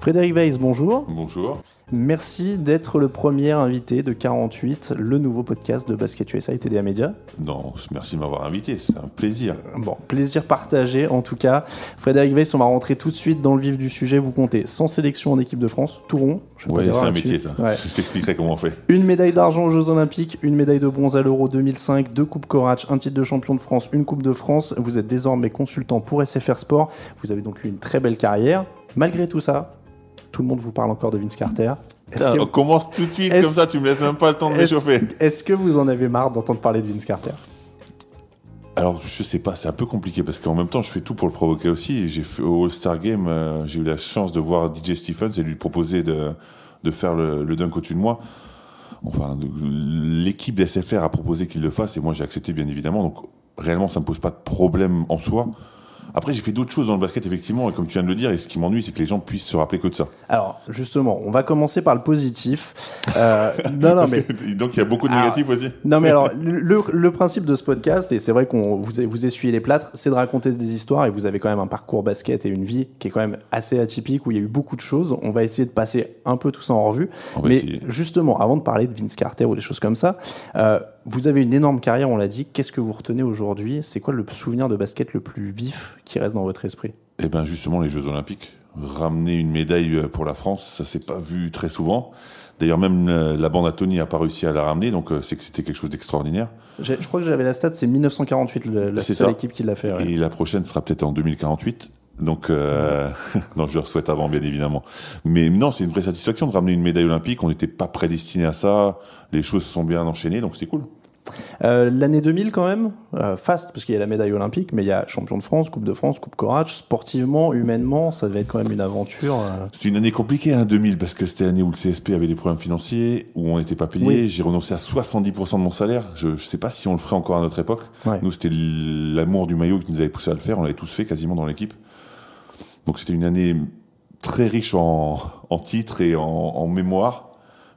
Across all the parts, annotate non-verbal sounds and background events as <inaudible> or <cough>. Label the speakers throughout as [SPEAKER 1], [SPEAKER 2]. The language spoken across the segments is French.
[SPEAKER 1] Frédéric Weiss, bonjour.
[SPEAKER 2] Bonjour.
[SPEAKER 1] Merci d'être le premier invité de 48, le nouveau podcast de Basket USA et TDA Media.
[SPEAKER 2] Non, merci de m'avoir invité, c'est un plaisir.
[SPEAKER 1] Bon, plaisir partagé en tout cas. Frédéric Weiss, on va rentrer tout de suite dans le vif du sujet. Vous comptez sans sélection en équipe de France, tout rond.
[SPEAKER 2] Oui, c'est un métier ça. Je t'expliquerai comment on fait.
[SPEAKER 1] Une médaille d'argent aux Jeux Olympiques, une médaille de bronze à l'Euro 2005, deux Coupes Corach, un titre de champion de France, une Coupe de France. Vous êtes désormais consultant pour SFR Sport. Vous avez donc eu une très belle carrière. Malgré tout ça, tout le monde vous parle encore de Vince Carter.
[SPEAKER 2] on commence tout de suite comme ça, tu me laisses même pas le temps de m'échauffer.
[SPEAKER 1] Est-ce que vous en avez marre d'entendre parler de Vince Carter?
[SPEAKER 2] Alors, je sais pas, c'est un peu compliqué parce qu'en même temps, je fais tout pour le provoquer aussi. J'ai fait au All-Star Game, euh, j'ai eu la chance de voir DJ Stephens et lui proposer de, de faire le, le dunk au-dessus de moi. Enfin, l'équipe d'SFR a proposé qu'il le fasse et moi j'ai accepté bien évidemment. Donc, réellement, ça me pose pas de problème en soi. Après, j'ai fait d'autres choses dans le basket, effectivement, et comme tu viens de le dire, et ce qui m'ennuie, c'est que les gens puissent se rappeler que de ça.
[SPEAKER 1] Alors, justement, on va commencer par le positif. Euh, non, non, <laughs> mais...
[SPEAKER 2] donc, il y a beaucoup de négatifs aussi.
[SPEAKER 1] Non, mais alors, le, le, principe de ce podcast, et c'est vrai qu'on vous, vous essuyez les plâtres, c'est de raconter des histoires, et vous avez quand même un parcours basket et une vie qui est quand même assez atypique, où il y a eu beaucoup de choses. On va essayer de passer un peu tout ça en revue. mais justement, avant de parler de Vince Carter ou des choses comme ça, euh, vous avez une énorme carrière, on l'a dit. Qu'est-ce que vous retenez aujourd'hui? C'est quoi le souvenir de basket le plus vif qui reste dans votre esprit?
[SPEAKER 2] Eh bien, justement, les Jeux Olympiques. Ramener une médaille euh, pour la France, ça s'est pas vu très souvent. D'ailleurs, même euh, la bande à Tony n'a pas réussi à la ramener, donc euh, c'est que c'était quelque chose d'extraordinaire.
[SPEAKER 1] Je crois que j'avais la stat, c'est 1948, la seule équipe qui l'a fait.
[SPEAKER 2] Et la prochaine sera peut-être en 2048. Donc, euh, <laughs> non, je leur souhaite avant, bien évidemment. Mais non, c'est une vraie satisfaction de ramener une médaille olympique. On n'était pas prédestiné à ça. Les choses se sont bien enchaînées, donc c'était cool.
[SPEAKER 1] Euh, L'année 2000 quand même, euh, fast, parce qu'il y a la médaille olympique, mais il y a champion de France, Coupe de France, Coupe Corach. Sportivement, humainement, ça devait être quand même une aventure. Euh.
[SPEAKER 2] C'est une année compliquée, hein, 2000, parce que c'était l'année où le CSP avait des problèmes financiers, où on n'était pas payé. J'ai renoncé à 70% de mon salaire. Je ne sais pas si on le ferait encore à notre époque. Nous, c'était l'amour du maillot qui nous avait poussé à le faire. On l'avait tous fait quasiment dans l'équipe. Donc c'était une année très riche en, en titres et en, en mémoire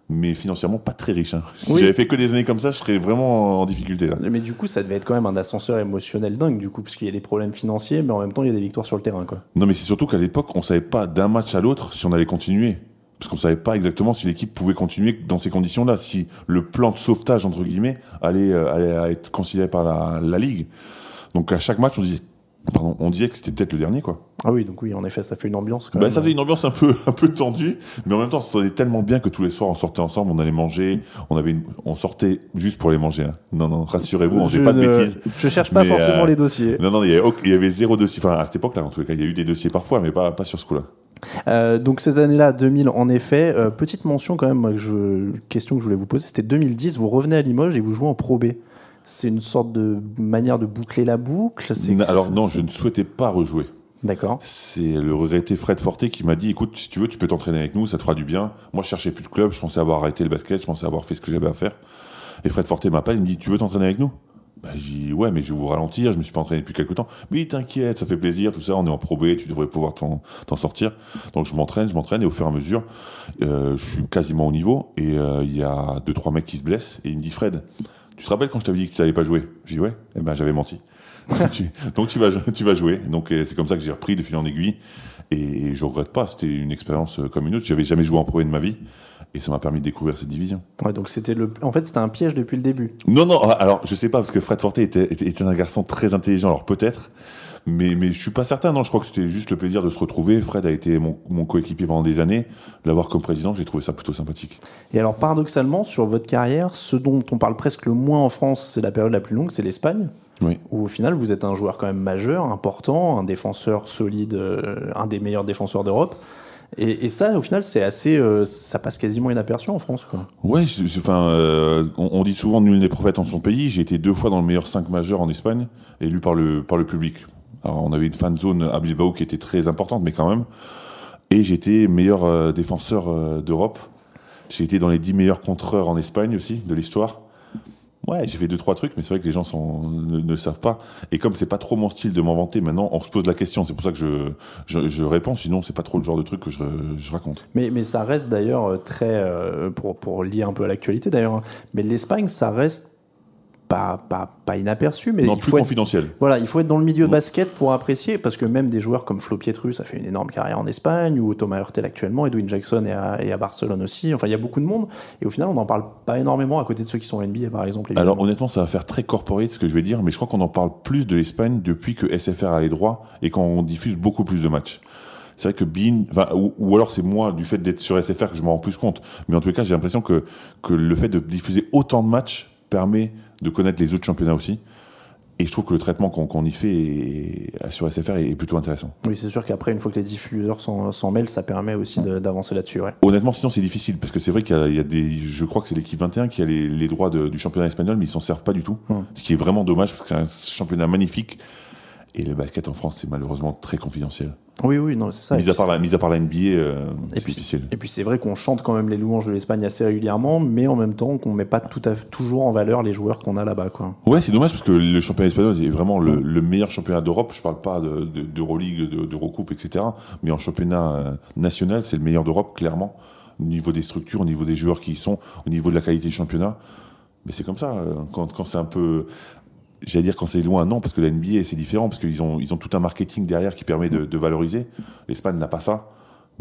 [SPEAKER 2] mais financièrement pas très riche. Hein. Si j'avais fait que des années comme ça, je serais vraiment en difficulté là.
[SPEAKER 1] Mais du coup, ça devait être quand même un ascenseur émotionnel dingue, du coup, parce qu'il y a des problèmes financiers, mais en même temps, il y a des victoires sur le terrain, quoi.
[SPEAKER 2] Non, mais c'est surtout qu'à l'époque, on savait pas d'un match à l'autre si on allait continuer. Parce qu'on savait pas exactement si l'équipe pouvait continuer dans ces conditions-là, si le plan de sauvetage, entre guillemets, allait, euh, allait être considéré par la, la Ligue. Donc à chaque match, on disait Pardon, on disait que c'était peut-être le dernier, quoi.
[SPEAKER 1] Ah oui, donc oui, en effet, ça fait une ambiance. Quand
[SPEAKER 2] bah, Ça fait une ambiance un peu, <laughs> un peu tendue, mais en même temps, ça sentait tellement bien que tous les soirs, on sortait ensemble, on allait manger, on avait, on sortait juste pour les manger. Hein. Non, non, rassurez-vous, on faisait pas de bêtises.
[SPEAKER 1] Je cherche pas forcément euh, les dossiers.
[SPEAKER 2] Non, non, il y, avait, il y avait zéro dossier. Enfin, à cette époque-là, en tout cas, il y a eu des dossiers parfois, mais pas, pas sur ce coup-là.
[SPEAKER 1] Euh, donc cette année-là, 2000, en effet, euh, petite mention quand même, je, question que je voulais vous poser, c'était 2010, vous revenez à Limoges et vous jouez en Pro B c'est une sorte de manière de boucler la boucle
[SPEAKER 2] Alors non, je ne souhaitais pas rejouer.
[SPEAKER 1] D'accord.
[SPEAKER 2] C'est le regretté Fred Forté qui m'a dit écoute, si tu veux, tu peux t'entraîner avec nous, ça te fera du bien. Moi, je cherchais plus de club, je pensais avoir arrêté le basket, je pensais avoir fait ce que j'avais à faire. Et Fred Forté m'appelle, il me dit tu veux t'entraîner avec nous? Bah, j'ai dit ouais, mais je vais vous ralentir, je me suis pas entraîné depuis quelques temps. Mais t'inquiète, ça fait plaisir, tout ça, on est en probé, tu devrais pouvoir t'en sortir. Donc je m'entraîne, je m'entraîne et au fur et à mesure, euh, je suis quasiment au niveau et euh, il y a deux trois mecs qui se blessent et il me dit Fred, tu te rappelles quand je t'avais dit que tu n'allais pas jouer J'ai dit ouais, eh ben j'avais menti. <laughs> donc tu vas, tu vas jouer. Donc c'est comme ça que j'ai repris de fil en aiguille. Et je regrette pas, c'était une expérience euh, comme une autre. J'avais jamais joué en pro de ma vie. Et ça m'a permis de découvrir cette division.
[SPEAKER 1] Ouais, donc c'était le, en fait, c'était un piège depuis le début.
[SPEAKER 2] Non, non. Alors, je sais pas parce que Fred Forte était, était, était un garçon très intelligent. Alors peut-être, mais, mais je suis pas certain. Non, je crois que c'était juste le plaisir de se retrouver. Fred a été mon, mon coéquipier pendant des années. L'avoir comme président, j'ai trouvé ça plutôt sympathique.
[SPEAKER 1] Et alors, paradoxalement, sur votre carrière, ce dont on parle presque le moins en France, c'est la période la plus longue, c'est l'Espagne.
[SPEAKER 2] Oui.
[SPEAKER 1] Où au final, vous êtes un joueur quand même majeur, important, un défenseur solide, euh, un des meilleurs défenseurs d'Europe. Et, et ça, au final, c'est assez, euh, ça passe quasiment inaperçu en France, quoi.
[SPEAKER 2] Ouais, enfin, euh, on, on dit souvent nul n'est prophète en son pays. J'ai été deux fois dans le meilleur 5 majeur en Espagne, élu par le par le public. Alors, on avait une fan zone à Bilbao qui était très importante, mais quand même. Et j'étais meilleur euh, défenseur euh, d'Europe. J'ai été dans les 10 meilleurs contreurs en Espagne aussi de l'histoire. Ouais, j'ai fait deux trois trucs, mais c'est vrai que les gens ne, savent pas. Et comme c'est pas trop mon style de m'en vanter, maintenant on se pose la question. C'est pour ça que je, réponds. Sinon, c'est pas trop le genre de truc que je, raconte.
[SPEAKER 1] Mais, ça reste d'ailleurs euh, très, pour, pour lier un peu à l'actualité d'ailleurs, hein, mais l'Espagne, ça reste pas, pas, pas inaperçu, mais
[SPEAKER 2] non,
[SPEAKER 1] il
[SPEAKER 2] plus
[SPEAKER 1] faut être,
[SPEAKER 2] confidentiel.
[SPEAKER 1] voilà, il faut être dans le milieu de
[SPEAKER 2] Mm.
[SPEAKER 1] basket pour apprécier, parce que même des joueurs comme Flo Pietrus a fait une énorme carrière en Espagne, ou Thomas Hurtel actuellement, Edwin Jackson est à, est à Barcelone aussi, enfin il y a beaucoup de monde, et au final on n'en parle pas énormément à côté de ceux qui sont en NBA par exemple.
[SPEAKER 2] Alors honnêtement, ça va faire très corporate ce que je vais dire, mais je crois qu'on en parle plus de l'Espagne depuis que SFR a les droits et qu'on diffuse beaucoup plus de matchs. C'est vrai que Bean, enfin, ou, ou alors c'est moi du fait d'être sur SFR que je m'en rends plus compte. Mais en tous les cas, j'ai l'impression que que le fait de diffuser autant de matchs permet de connaître les autres championnats aussi. Et je trouve que le traitement qu'on y fait est- sur SFR est, plutôt intéressant.
[SPEAKER 1] Oui, c'est sûr qu'après, une fois que les diffuseurs s'en mêlent, ça permet aussi d'avancer là-dessus. Ouais.
[SPEAKER 2] Honnêtement, sinon c'est difficile parce que c'est vrai qu'il y, a- il y a des, je crois que c'est l'équipe 21 qui a les, les droits de- du championnat espagnol, mais ils s'en servent pas du tout.
[SPEAKER 1] Hmm.
[SPEAKER 2] Ce qui est vraiment dommage parce que c'est un championnat magnifique. Et le basket en France, c'est malheureusement très confidentiel.
[SPEAKER 1] Oui, oui, non, c'est ça.
[SPEAKER 2] Mis, à part la, mis à part la NBA, euh,
[SPEAKER 1] Et
[SPEAKER 2] c'est
[SPEAKER 1] puis-
[SPEAKER 2] difficile.
[SPEAKER 1] Et puis c'est vrai qu'on chante quand même les louanges de l'Espagne assez régulièrement, mais en même temps qu'on met pas tout à toujours en valeur les joueurs qu'on a là-bas, quoi.
[SPEAKER 2] Ouais, c'est dommage parce que le championnat espagnol est vraiment le, le meilleur championnat d'Europe. Je parle pas de- de- d'Euroleague, de, d'Eurocoupe, etc. Mais en championnat euh, national, c'est le meilleur d'Europe, clairement. Au niveau des structures, au niveau des joueurs qui y sont, au niveau de la qualité du championnat. Mais c'est comme ça. euh, Quand, quand c'est un peu, j'allais dire quand c'est loin, non, parce que la NBA c'est différent parce qu'ils ont ils ont tout un marketing derrière qui permet de, de valoriser. L'Espagne n'a pas ça.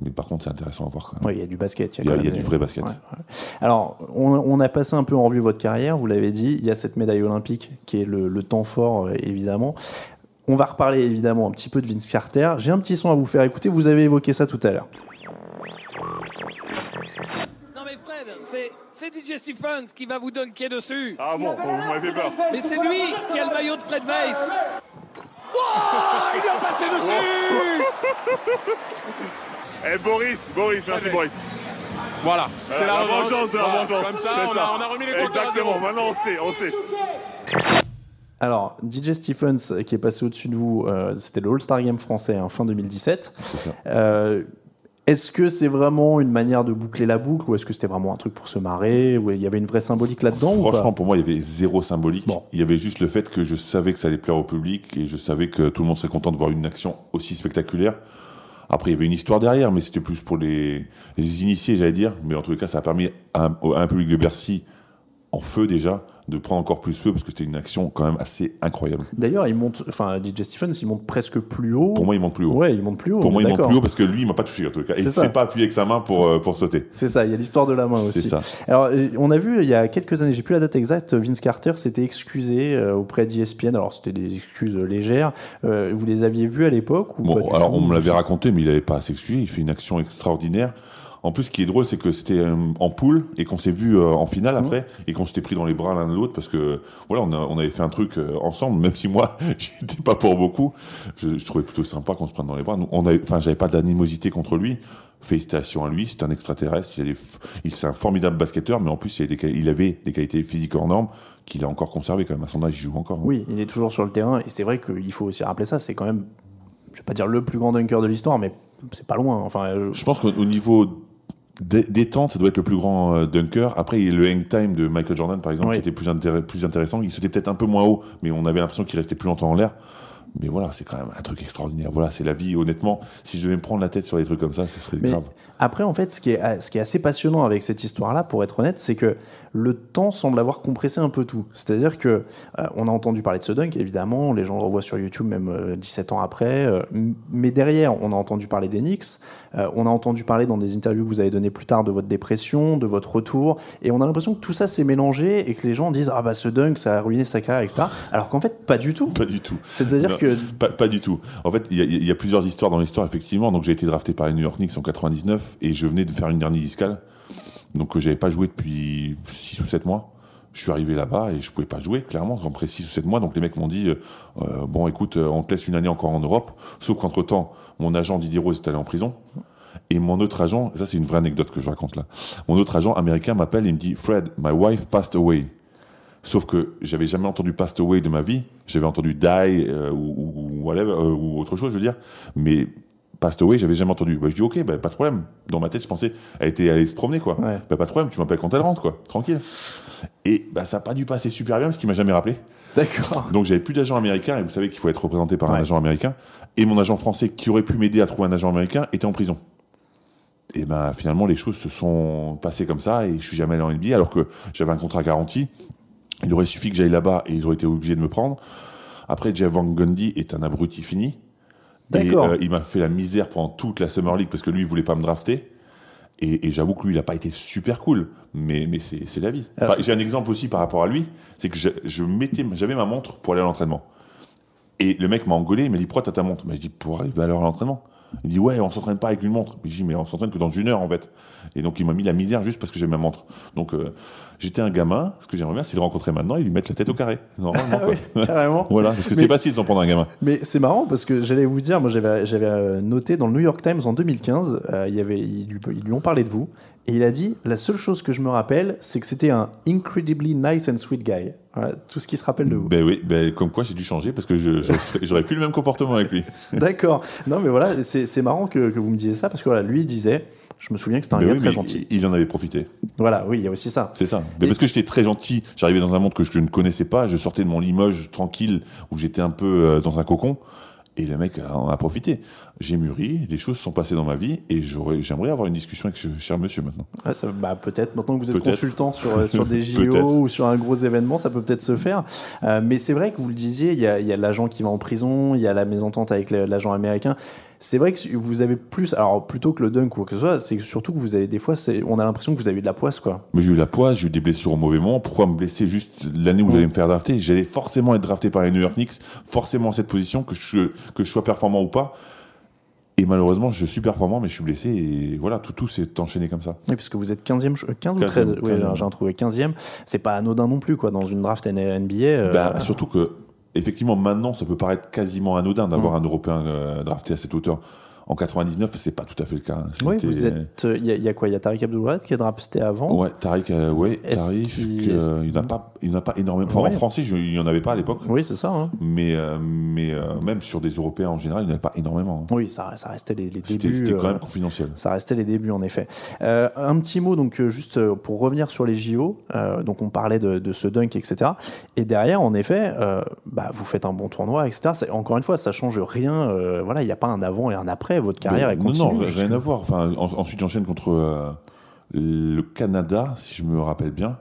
[SPEAKER 2] Mais par contre, c'est intéressant à voir. Quand même.
[SPEAKER 1] Ouais, il y a du basket.
[SPEAKER 2] Il y a,
[SPEAKER 1] quand
[SPEAKER 2] il y a
[SPEAKER 1] même
[SPEAKER 2] du vrai basket.
[SPEAKER 1] Ouais, ouais. Alors, on, on a passé un peu en revue votre carrière, vous l'avez dit. Il y a cette médaille olympique qui est le, le temps fort, euh, évidemment. On va reparler évidemment un petit peu de Vince Carter. J'ai un petit son à vous faire écouter. Vous avez évoqué ça tout à l'heure.
[SPEAKER 3] Non mais Fred, c'est, c'est DJ Stephens qui va vous dunker dessus.
[SPEAKER 4] Ah bon, vous m'avez fait peur.
[SPEAKER 3] Mais c'est lui qui a le maillot de Fred Weiss. Oh, il est passé dessus <laughs>
[SPEAKER 4] Eh Boris, Boris, merci Boris.
[SPEAKER 5] Voilà,
[SPEAKER 4] Euh,
[SPEAKER 5] c'est la,
[SPEAKER 4] vengeance de la
[SPEAKER 5] Voilà,
[SPEAKER 4] vengeance.
[SPEAKER 5] Comme ça,
[SPEAKER 4] C'est
[SPEAKER 5] on,
[SPEAKER 4] ça.
[SPEAKER 5] A, on a remis les zéro.
[SPEAKER 4] Exactement, maintenant on sait, on sait.
[SPEAKER 1] Alors, DJ Stephens, qui est passé au-dessus de vous, euh, c'était le All-Star Game français, hein, fin 2017.
[SPEAKER 2] ça.
[SPEAKER 1] Euh, est-ce que c'est vraiment une manière de boucler la boucle ou est-ce que c'était vraiment un truc pour se marrer ou il y avait une vraie symbolique là-dedans
[SPEAKER 2] Franchement, pour moi, il y avait zéro symbolique.
[SPEAKER 1] Bon.
[SPEAKER 2] Il y avait juste le fait que je savais que ça allait plaire au public et je savais que tout le monde serait content de voir une action aussi spectaculaire. Après, il y avait une histoire derrière, mais c'était plus pour les, les initiés, j'allais dire. Mais en tout cas, ça a permis à un, à un public de Bercy en feu déjà de prendre encore plus feu parce que c'était une action quand même assez incroyable.
[SPEAKER 1] D'ailleurs, il monte, enfin, DJ Stephens, il monte presque plus haut.
[SPEAKER 2] Pour moi, il monte plus haut.
[SPEAKER 1] ouais, il monte plus haut.
[SPEAKER 2] pour moi, il monte plus haut parce que lui, il m'a pas touché en tout cas. Et
[SPEAKER 1] C'est
[SPEAKER 2] il s'est pas appuyé avec sa main pour, euh, pour sauter.
[SPEAKER 1] C'est ça, il y a l'histoire de la main
[SPEAKER 2] C'est
[SPEAKER 1] aussi.
[SPEAKER 2] ça.
[SPEAKER 1] Alors, on a vu il y a quelques années, j'ai plus la date exacte, Vince Carter s'était excusé euh, auprès d'ESPN. Alors, c'était des excuses euh, légères. Euh, vous les aviez vues à l'époque ou
[SPEAKER 2] Bon, alors on me l'avait raconté, mais il avait pas à s'excuser. Il fait une action extraordinaire. En plus, ce qui est drôle, c'est que c'était euh, en poule et qu'on s'est vu euh, en finale après et qu'on s'était pris dans les bras l'un de l'autre parce que voilà, on, a, on avait fait un truc euh, ensemble. Même si moi, <laughs> j'étais pas pour beaucoup, je, je trouvais plutôt sympa qu'on se prenne dans les bras. Nous, on enfin, j'avais pas d'animosité contre lui. Félicitations à lui, c'est un extraterrestre. Il, a des f- il c'est un formidable basketteur, mais en plus, il, a des quali- il avait des qualités physiques hors normes qu'il a encore conservé quand même. À son âge, il joue encore. hein.
[SPEAKER 1] Oui, il est toujours sur le terrain et c'est vrai qu'il faut aussi rappeler ça. C'est quand même, je vais pas dire le plus grand dunker de l'histoire, mais c'est pas loin. Enfin,
[SPEAKER 2] Je pense qu'au au niveau détente, ça doit être le plus grand euh, dunker. Après, il y a le hang time de Michael Jordan, par exemple,
[SPEAKER 1] Oui.
[SPEAKER 2] qui était plus, intéress- plus intéressant. Il sautait peut-être un peu moins haut, mais on avait l'impression qu'il restait plus longtemps en l'air. Mais voilà, c'est quand même un truc extraordinaire. Voilà, c'est la vie. Honnêtement, si je devais me prendre la tête sur des trucs comme ça, ce serait
[SPEAKER 1] Mais
[SPEAKER 2] grave.
[SPEAKER 1] après, en fait, ce qui est, ce qui est assez passionnant avec cette histoire-là, pour être honnête, c'est que le temps semble avoir compressé un peu tout. C'est-à-dire que euh, on a entendu parler de ce dunk, évidemment, les gens le revoient sur YouTube même euh, 17 ans après, euh, mais derrière, on a entendu parler des Knicks, euh, on a entendu parler dans des interviews que vous avez données plus tard de votre dépression, de votre retour, et on a l'impression que tout ça s'est mélangé et que les gens disent ah bah ce dunk ça a ruiné sa carrière, etc. Alors qu'en fait, pas du tout.
[SPEAKER 2] Pas du tout.
[SPEAKER 1] C'est-à-dire que
[SPEAKER 2] Pas, pas du tout. En fait, il y, y a plusieurs histoires dans l'histoire, effectivement. Donc, j'ai été drafté par les New York Knicks en 99 et je venais de faire une dernière discale. Donc, euh, j'avais pas joué depuis 6 ou 7 mois. Je suis arrivé là-bas et je pouvais pas jouer, clairement, après 6 ou 7 mois. Donc, les mecs m'ont dit, euh, euh, bon, écoute, euh, on te laisse une année encore en Europe. Sauf qu'entre temps, mon agent Didier Rose est allé en prison. Et mon autre agent, ça c'est une vraie anecdote que je raconte là. Mon autre agent américain m'appelle et me dit Fred, my wife passed away. Sauf que j'avais jamais entendu passed away de ma vie. J'avais entendu die euh, ou, ou, ou whatever, euh, ou autre chose, je veux dire. Mais passed away, j'avais jamais entendu. Bah, je dis ok, bah, pas de problème. Dans ma tête, je pensais elle était allée se promener quoi.
[SPEAKER 1] Ouais.
[SPEAKER 2] Bah, pas de problème, tu m'appelles quand elle rentre quoi, tranquille. Et bah ça a pas dû passer super bien parce qu'il m'a jamais rappelé.
[SPEAKER 1] D'accord.
[SPEAKER 2] Donc j'avais plus d'agent américain et vous savez qu'il faut être représenté par un
[SPEAKER 1] Ouais.
[SPEAKER 2] agent américain. Et mon agent français qui aurait pu m'aider à trouver un agent américain était en prison. Et ben finalement les choses se sont passées comme ça et je suis jamais allé en NBA alors que j'avais un contrat garanti. Il aurait suffi que j'aille là-bas et ils auraient été obligés de me prendre. Après Jeff Van Gundy est un abruti fini. Et
[SPEAKER 1] D'accord.
[SPEAKER 2] euh, il m'a fait la misère pendant toute la Summer League parce que lui il voulait pas me drafter. Et, et j'avoue que lui, il n'a pas été super cool, mais, mais c'est la vie. Enfin, J'ai un exemple aussi par rapport à lui, c'est que je, je mettais, j'avais ma montre pour aller à l'entraînement. Et le mec m'a engueulé, il m'a dit pourquoi t'as ta montre? Mais je dis pour arriver à l'heure à l'entraînement. Il dit ouais, on s'entraîne pas avec une montre. Mais je dis mais on s'entraîne que dans une heure en fait. Et donc il m'a mis la misère juste parce que j'ai ma montre. Donc euh, j'étais un gamin. Ce que j'aimerais bien, c'est de le rencontrer maintenant et lui mettre la tête au carré. Normalement.
[SPEAKER 1] Ah oui, carrément. <laughs>
[SPEAKER 2] voilà, parce que c'est facile de s'en prendre un gamin.
[SPEAKER 1] Mais c'est marrant parce que j'allais vous dire, moi j'avais euh, noté dans le New York Times en 2015, euh, il y avait, ils, lui- ils lui ont parlé de vous et il a dit la seule chose que je me rappelle, c'est que c'était un incredibly nice and sweet guy. Voilà, tout ce qui se rappelle de vous.
[SPEAKER 2] Ben oui, ben comme quoi j'ai dû changer parce que <laughs> j'aurais plus le même comportement avec lui.
[SPEAKER 1] D'accord. Non mais voilà, c'est marrant que, que vous me disiez ça parce que voilà, lui il disait, je me souviens que c'était un
[SPEAKER 2] Ben
[SPEAKER 1] gars
[SPEAKER 2] oui,
[SPEAKER 1] très gentil.
[SPEAKER 2] Il, il en avait profité.
[SPEAKER 1] Voilà, oui, il y a aussi ça.
[SPEAKER 2] C'est ça. Mais
[SPEAKER 1] Et-
[SPEAKER 2] parce que j'étais très gentil, j'arrivais dans un monde que je ne connaissais pas, je sortais de mon Limoges tranquille où j'étais un peu euh, dans un cocon et le mec en a profité. J'ai mûri, des choses sont passées dans ma vie et j'aimerais avoir une discussion avec ce cher monsieur maintenant.
[SPEAKER 1] Ouais, bah, peut-être maintenant que vous êtes consultant sur, euh, sur <laughs> des. JO ou sur un gros événement, ça peut peut-être se faire. Euh, mais c'est vrai que vous le disiez, il y a, y a l'agent qui va en prison, il y a la mésentente avec l'agent américain. C'est vrai que vous avez plus, alors plutôt que le dunk ou quoi que ce soit, c'est surtout que vous avez des fois, c'est- on a l'impression que vous avez eu de la poisse, quoi.
[SPEAKER 2] Mais j'ai eu la poisse, j'ai eu des blessures au mauvais moment. Pourquoi me blesser juste l'année où j'allais me faire drafter? J'allais forcément être drafté par les New York Knicks, forcément à cette position, que je, que je sois performant ou pas. Et malheureusement, je suis performant, mais je suis blessé. Et voilà, tout, tout s'est enchaîné comme ça.
[SPEAKER 1] Oui, puisque vous êtes 15e, je- 15 ou
[SPEAKER 2] 15e,
[SPEAKER 1] 13 Oui,
[SPEAKER 2] 15e.
[SPEAKER 1] j'ai trouvé 15e. C'est pas anodin non plus, quoi, dans une draft NBA. euh,
[SPEAKER 2] Bah, surtout que, effectivement, maintenant, ça peut paraître quasiment anodin d'avoir un Européen euh, drafté à cette hauteur. En 99, c'est pas tout à fait le cas. hein.
[SPEAKER 1] oui, vous êtes. euh, Il y, a- il y a quoi? Il y a Tariq Abdul qui est drafté avant?
[SPEAKER 2] Ouais, Tariq, euh, ouais, Tariq, euh, il n'y en a pas, il en a pas énormément. Enfin,
[SPEAKER 1] Ouais.
[SPEAKER 2] en français, je- il n'y en avait pas à l'époque.
[SPEAKER 1] Oui, c'est ça. hein.
[SPEAKER 2] Mais, euh, mais euh, même sur des Européens en général, il n'y en avait pas énormément. hein.
[SPEAKER 1] Oui, ça, ça restait les, débuts.
[SPEAKER 2] c'était quand même confidentiel.
[SPEAKER 1] Ça restait les débuts en effet. Un petit mot donc juste pour revenir sur les JO. donc on parlait de, de ce dunk etc. Et derrière en effet, bah, vous faites un bon tournoi etc. Encore une fois, ça change rien. voilà, il n'y a pas un avant et un après. Votre carrière est continue.
[SPEAKER 2] Non, non, rien à voir. Enfin, en- ensuite, j'enchaîne contre euh, le Canada, si je me rappelle bien.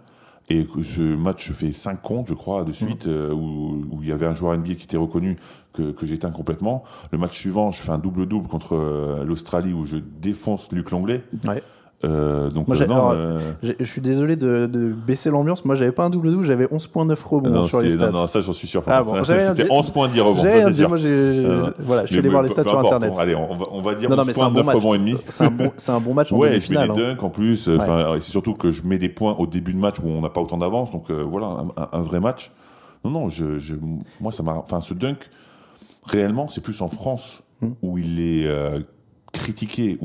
[SPEAKER 2] Et ce match fait 5 comptes, je crois, de suite,
[SPEAKER 1] Mm.
[SPEAKER 2] euh, où, où il y avait un joueur NBA qui était reconnu que, que j'éteins complètement. Le match suivant, je fais un double-double contre euh, l'Australie où je défonce Luc Longley.
[SPEAKER 1] Ouais.
[SPEAKER 2] Euh, donc,
[SPEAKER 1] Moi,
[SPEAKER 2] non,
[SPEAKER 1] alors,
[SPEAKER 2] euh,
[SPEAKER 1] Je suis désolé de, de baisser l'ambiance. Moi, j'avais pas un double double, j'avais 11.9 rebonds
[SPEAKER 2] non,
[SPEAKER 1] sur les stats.
[SPEAKER 2] non, non, ça, j'en suis sûr.
[SPEAKER 1] Ah bon, <laughs>
[SPEAKER 2] C'était
[SPEAKER 1] dit.
[SPEAKER 2] 11 points 10 rebonds,
[SPEAKER 1] J'ai
[SPEAKER 2] ça,
[SPEAKER 1] rien
[SPEAKER 2] c'est
[SPEAKER 1] dit,
[SPEAKER 2] sûr.
[SPEAKER 1] moi,
[SPEAKER 2] Euh,
[SPEAKER 1] voilà, je suis allé voir les stats sur internet.
[SPEAKER 2] Allez, on va, on va dire
[SPEAKER 1] Non, non,
[SPEAKER 2] 11
[SPEAKER 1] mais c'est
[SPEAKER 2] points,
[SPEAKER 1] un bon
[SPEAKER 2] 9
[SPEAKER 1] match.
[SPEAKER 2] rebonds et demi.
[SPEAKER 1] C'est un bon, match
[SPEAKER 2] Ouais, je mets des dunks en plus. Enfin, c'est surtout que je mets des points au début de match où on n'a pas autant d'avance. Donc voilà, un, vrai match. Non, non, je, je- moi ça m'a. Enfin, ce dunk, réellement, c'est plus en France
[SPEAKER 1] Hmm.
[SPEAKER 2] où il est euh, critiqué,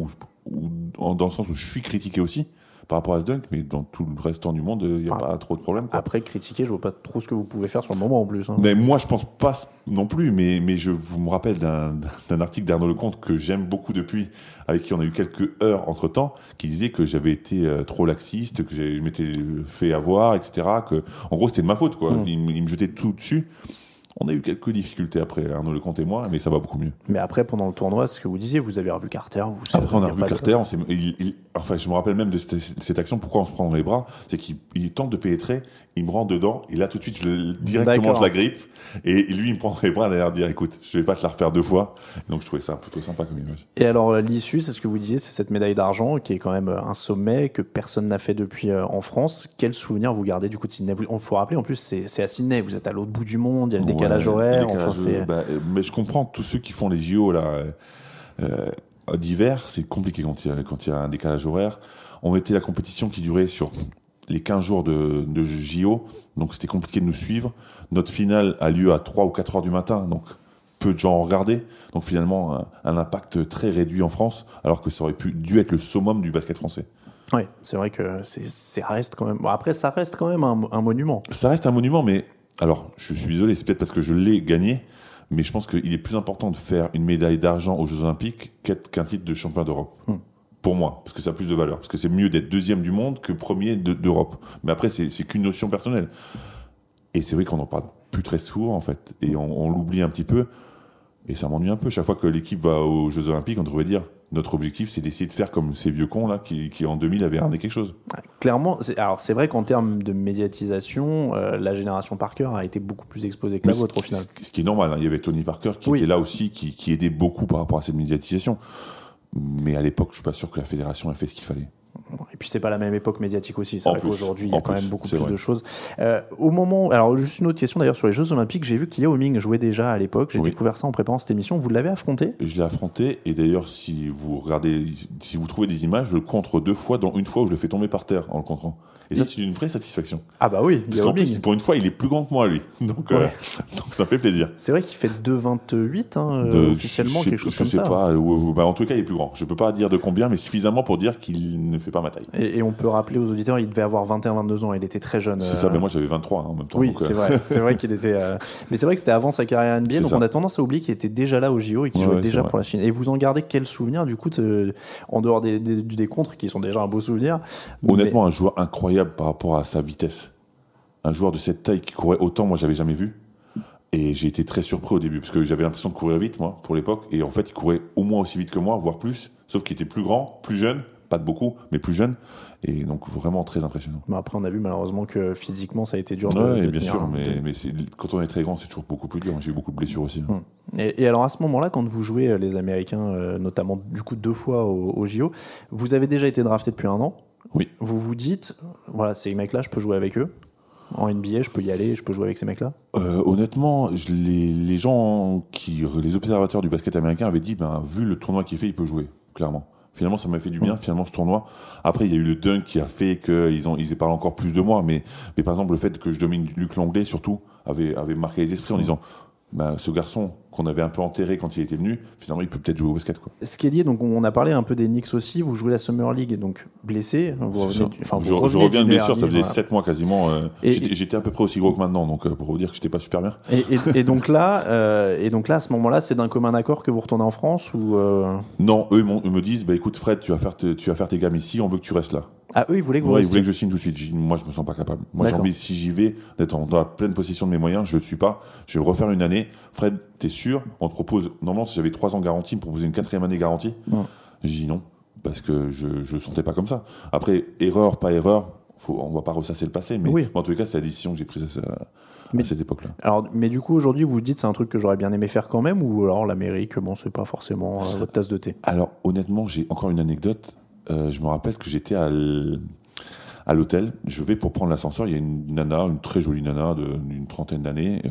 [SPEAKER 2] dans le sens où je suis critiqué aussi par rapport à ce dunk, mais dans tout le restant du monde, il n'y a pas trop de problème. Quoi.
[SPEAKER 1] Après, critiquer, je vois pas trop ce que vous pouvez faire sur le moment en plus. hein.
[SPEAKER 2] Mais moi, je pense pas non plus, mais, mais je vous me rappelle d'un article d'Arnaud Lecomte que j'aime beaucoup depuis, avec qui on a eu quelques heures entre temps, qui disait que j'avais été euh, trop laxiste, que je m'étais fait avoir, etc. Que, en gros, c'était de ma faute, quoi.
[SPEAKER 1] Mm.
[SPEAKER 2] Il, me- il me jetait tout dessus. On a eu quelques difficultés après, Arnaud Lecomte et moi, mais ça va beaucoup mieux.
[SPEAKER 1] Mais après, pendant le tournoi, ce que vous disiez, vous avez revu Carter. Vous,
[SPEAKER 2] Après, on
[SPEAKER 1] il
[SPEAKER 2] a revu Carter, on il- il- enfin, je me rappelle même de cette, cette action, pourquoi on se prend dans les bras, c'est qu'il il tente de pénétrer, il me rentre dedans, et là, tout de suite, je le- directement, je la grippe, et lui, il me prend dans les bras, d'ailleurs, dire, écoute, je vais pas te la refaire deux fois. Donc, je trouvais ça plutôt sympa comme image.
[SPEAKER 1] Et alors, euh, l'issue, c'est ce que vous disiez, c'est cette médaille d'argent qui est quand même euh, un sommet que personne n'a fait depuis euh, en France. Quel souvenir vous gardez du coup de Sydney? On faut rappeler, en plus, c'est à Sydney, vous êtes à l'autre bout du monde, il y a le décalage horaire.
[SPEAKER 2] décalage,
[SPEAKER 1] enfin, c'est-
[SPEAKER 2] bah, euh, mais je comprends tous ceux qui font les JO, là, euh, euh, d'hiver, c'est compliqué quand il, y a, quand il y a un décalage horaire. On mettait la compétition qui durait sur les 15 jours de, de JO, donc c'était compliqué de nous suivre. Notre finale a lieu à 3 ou 4 heures du matin, donc peu de gens ont regardé. Donc finalement, un, un impact très réduit en France, alors que ça aurait pu dû être le summum du basket français.
[SPEAKER 1] Oui, c'est vrai que c'est, c'est reste quand même. Bon, après, ça reste quand même un, un monument.
[SPEAKER 2] Ça reste un monument, mais alors, je suis désolé, c'est peut-être parce que je l'ai gagné, mais je pense qu'il est plus important de faire une médaille d'argent aux Jeux Olympiques qu'un titre de champion d'Europe.
[SPEAKER 1] Hmm.
[SPEAKER 2] Pour moi, parce que ça a plus de valeur. Parce que c'est mieux d'être deuxième du monde que premier de- d'Europe. Mais après, c'est c'est qu'une notion personnelle. Et c'est vrai qu'on en parle plus très souvent, en fait. Et on, on l'oublie un petit peu. Et ça m'ennuie un peu. Chaque fois que l'équipe va aux Jeux Olympiques, on devrait dire notre objectif, c'est d'essayer de faire comme ces vieux cons là qui, qui en 2000 avaient ramené quelque chose.
[SPEAKER 1] Clairement, alors c'est vrai qu'en termes de médiatisation, euh, la génération Parker a été beaucoup plus exposée que la vôtre au final.
[SPEAKER 2] Ce, ce qui est normal, hein. il y avait Tony Parker qui
[SPEAKER 1] Oui.
[SPEAKER 2] était là aussi, qui, qui aidait beaucoup par rapport à cette médiatisation. Mais à l'époque, je suis pas sûr que la fédération ait fait ce qu'il fallait.
[SPEAKER 1] Et puis c'est pas la même époque médiatique aussi. C'est vrai qu'aujourd'hui il y a quand
[SPEAKER 2] plus,
[SPEAKER 1] même beaucoup plus
[SPEAKER 2] vrai.
[SPEAKER 1] de choses. Euh, au moment, alors juste une autre question d'ailleurs sur les Jeux Olympiques, j'ai vu qu'Yao Ming jouait déjà à l'époque. J'ai
[SPEAKER 2] Oui.
[SPEAKER 1] découvert ça en préparant cette émission. Vous l'avez affronté?
[SPEAKER 2] Je l'ai affronté, et d'ailleurs, si vous regardez, si vous trouvez des images, je le contre deux fois, dont une fois où je le fais tomber par terre en le contrant. Et ça, c'est une vraie satisfaction.
[SPEAKER 1] Ah bah oui,
[SPEAKER 2] Parce qu'en plus, pour une fois, il est plus grand que moi, lui. <laughs> Donc, euh, <laughs> donc ça fait plaisir.
[SPEAKER 1] C'est vrai qu'il fait 2,28 hein, euh,
[SPEAKER 2] De-
[SPEAKER 1] officiellement, quelque chose
[SPEAKER 2] je
[SPEAKER 1] comme
[SPEAKER 2] sais
[SPEAKER 1] ça.
[SPEAKER 2] pas, ou- bah, en tout cas, il est plus grand. Je peux pas dire de combien, mais suffisamment pour dire qu'il ne fait pas ma taille.
[SPEAKER 1] Et, et on peut rappeler aux auditeurs, il devait avoir 21-22 ans. Il était très jeune.
[SPEAKER 2] C'est
[SPEAKER 1] euh,
[SPEAKER 2] ça, mais moi j'avais 23 hein, en même temps.
[SPEAKER 1] Oui,
[SPEAKER 2] euh,
[SPEAKER 1] c'est vrai. C'est vrai <laughs> qu'il était. Mais c'est vrai que c'était avant sa carrière NBA, donc
[SPEAKER 2] ça.
[SPEAKER 1] on a tendance à oublier qu'il était déjà là au JO et qu'il
[SPEAKER 2] Ouais,
[SPEAKER 1] jouait
[SPEAKER 2] ouais,
[SPEAKER 1] déjà pour la Chine. Et vous en gardez quel souvenir du coup, en dehors des, des, des contres qui sont déjà un beau souvenir?
[SPEAKER 2] Honnêtement, un joueur incroyable par rapport à sa vitesse. Un joueur de cette taille qui courait autant, moi, j'avais jamais vu. Et j'ai été très surpris au début, parce que j'avais l'impression de courir vite, moi, pour l'époque. Et en fait, il courait au moins aussi vite que moi, voire plus. Sauf qu'il était plus grand, plus jeune, pas de beaucoup, mais plus jeune. Et donc, vraiment très impressionnant.
[SPEAKER 1] Mais après, on a vu malheureusement que physiquement, ça a été dur. de
[SPEAKER 2] bien
[SPEAKER 1] tenir,
[SPEAKER 2] sûr, mais, quand on est très grand, c'est toujours beaucoup plus dur. J'ai eu beaucoup de blessures aussi. hein.
[SPEAKER 1] Et, et alors à ce moment-là, quand vous jouez euh, les Américains, euh, notamment du coup deux fois au, au JO, vous avez déjà été drafté depuis un an.
[SPEAKER 2] Oui.
[SPEAKER 1] Vous vous dites, voilà, ces mecs-là, je peux jouer avec eux. En NBA, je peux y aller, je peux jouer avec ces mecs-là.
[SPEAKER 2] Euh, honnêtement, je- les, les gens qui, les observateurs du basket américain avaient dit, ben, vu le tournoi qu'il fait, il peut jouer, clairement. Finalement, ça m'a fait du bien, finalement, ce tournoi. Après, il y a eu le dunk qui a fait qu'ils ont, ils aient parlé encore plus de moi, mais, mais par exemple, le fait que je domine Luc Langlais, surtout, avait, avait marqué les esprits en disant, ben, ce garçon qu'on avait un peu enterré quand il était venu, finalement, il peut peut-être jouer au basket, quoi.
[SPEAKER 1] Ce qui est lié, donc on a parlé un peu des Knicks aussi. Vous jouez la Summer League, donc blessé. Vous revenez, enfin, vous
[SPEAKER 2] je, reviens de blessure, ça faisait
[SPEAKER 1] voilà.
[SPEAKER 2] 7 mois quasiment. euh, j'étais, à peu près aussi gros que maintenant, donc euh, pour vous dire que j'étais pas super bien.
[SPEAKER 1] Et, et- et donc là, euh, et donc là, à ce moment-là, c'est d'un commun accord que vous retournez en France ou
[SPEAKER 2] Non, eux, ils, me disent, bah écoute Fred, tu vas faire, te- tu vas faire tes gammes ici, on veut que tu restes là.
[SPEAKER 1] ah eux, ils voulaient que vous
[SPEAKER 2] Ouais, ils voulaient que je signe tout de suite. Moi, je me sens pas capable. Moi, j'ai envie, si j'y vais, d'être en- dans la pleine possession de mes moyens. Je le suis pas. Je vais refaire une année. Fred, t'es sûr On te propose, normalement, si j'avais trois ans garantie, on me proposait une quatrième année garantie.
[SPEAKER 1] Ouais.
[SPEAKER 2] J'ai dit non, parce que je, je sentais pas comme ça. Après, erreur, pas erreur, faut, on va pas ressasser le passé, mais
[SPEAKER 1] Oui.
[SPEAKER 2] en tous les cas, c'est la décision que j'ai prise à, cette époque-là.
[SPEAKER 1] Alors, mais du coup, aujourd'hui, vous vous dites c'est un truc que j'aurais bien aimé faire quand même, ou alors l'Amérique, bon, c'est pas forcément euh, votre tasse de thé?
[SPEAKER 2] Alors, honnêtement, j'ai encore une anecdote. Euh, je me rappelle que j'étais à l'hôtel. Je vais pour prendre l'ascenseur. Il y a une nana, une très jolie nana d'une trentaine d'années, euh,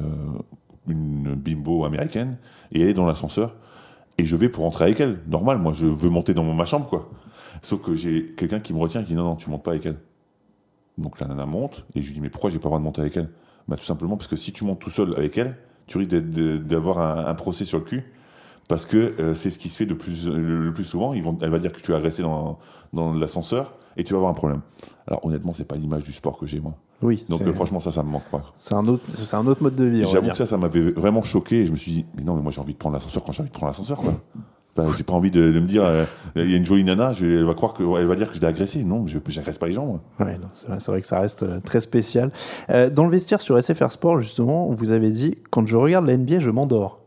[SPEAKER 2] une bimbo américaine, et elle est dans l'ascenseur. Et je vais pour rentrer avec elle. Normal, moi, je veux monter dans ma chambre, quoi. Sauf que j'ai quelqu'un qui me retient et qui dit non, non, tu montes pas avec elle. Donc la nana monte, et je lui dis mais pourquoi j'ai pas le droit de monter avec elle? Bah tout simplement parce que si tu montes tout seul avec elle, tu risques d'avoir un, procès sur le cul. Parce que euh, c'est ce qui se fait le, plus souvent. Elle va dire que tu es agressé dans, dans l'ascenseur et tu vas avoir un problème. Alors honnêtement, c'est pas l'image du sport que j'ai moi.
[SPEAKER 1] Oui,
[SPEAKER 2] Donc euh, franchement, ça, ça me manque pas.
[SPEAKER 1] c'est un autre, c'est un autre mode de vie.
[SPEAKER 2] J'avoue que ça, ça m'avait vraiment choqué. Et je me suis dit, mais non, mais moi j'ai envie de prendre l'ascenseur quand j'ai envie de prendre l'ascenseur, quoi. Bah, j'ai pas envie de, de me dire, euh, il y a une jolie nana, je, elle va croire que, elle va dire que je l'ai agressé. Non, je j'agresse pas les gens. Moi.
[SPEAKER 1] Ouais, non, c'est vrai, c'est vrai que ça reste euh, très spécial. Euh, dans le vestiaire sur SFR Sport, justement, vous avez dit quand je regarde la NBA, je m'endors.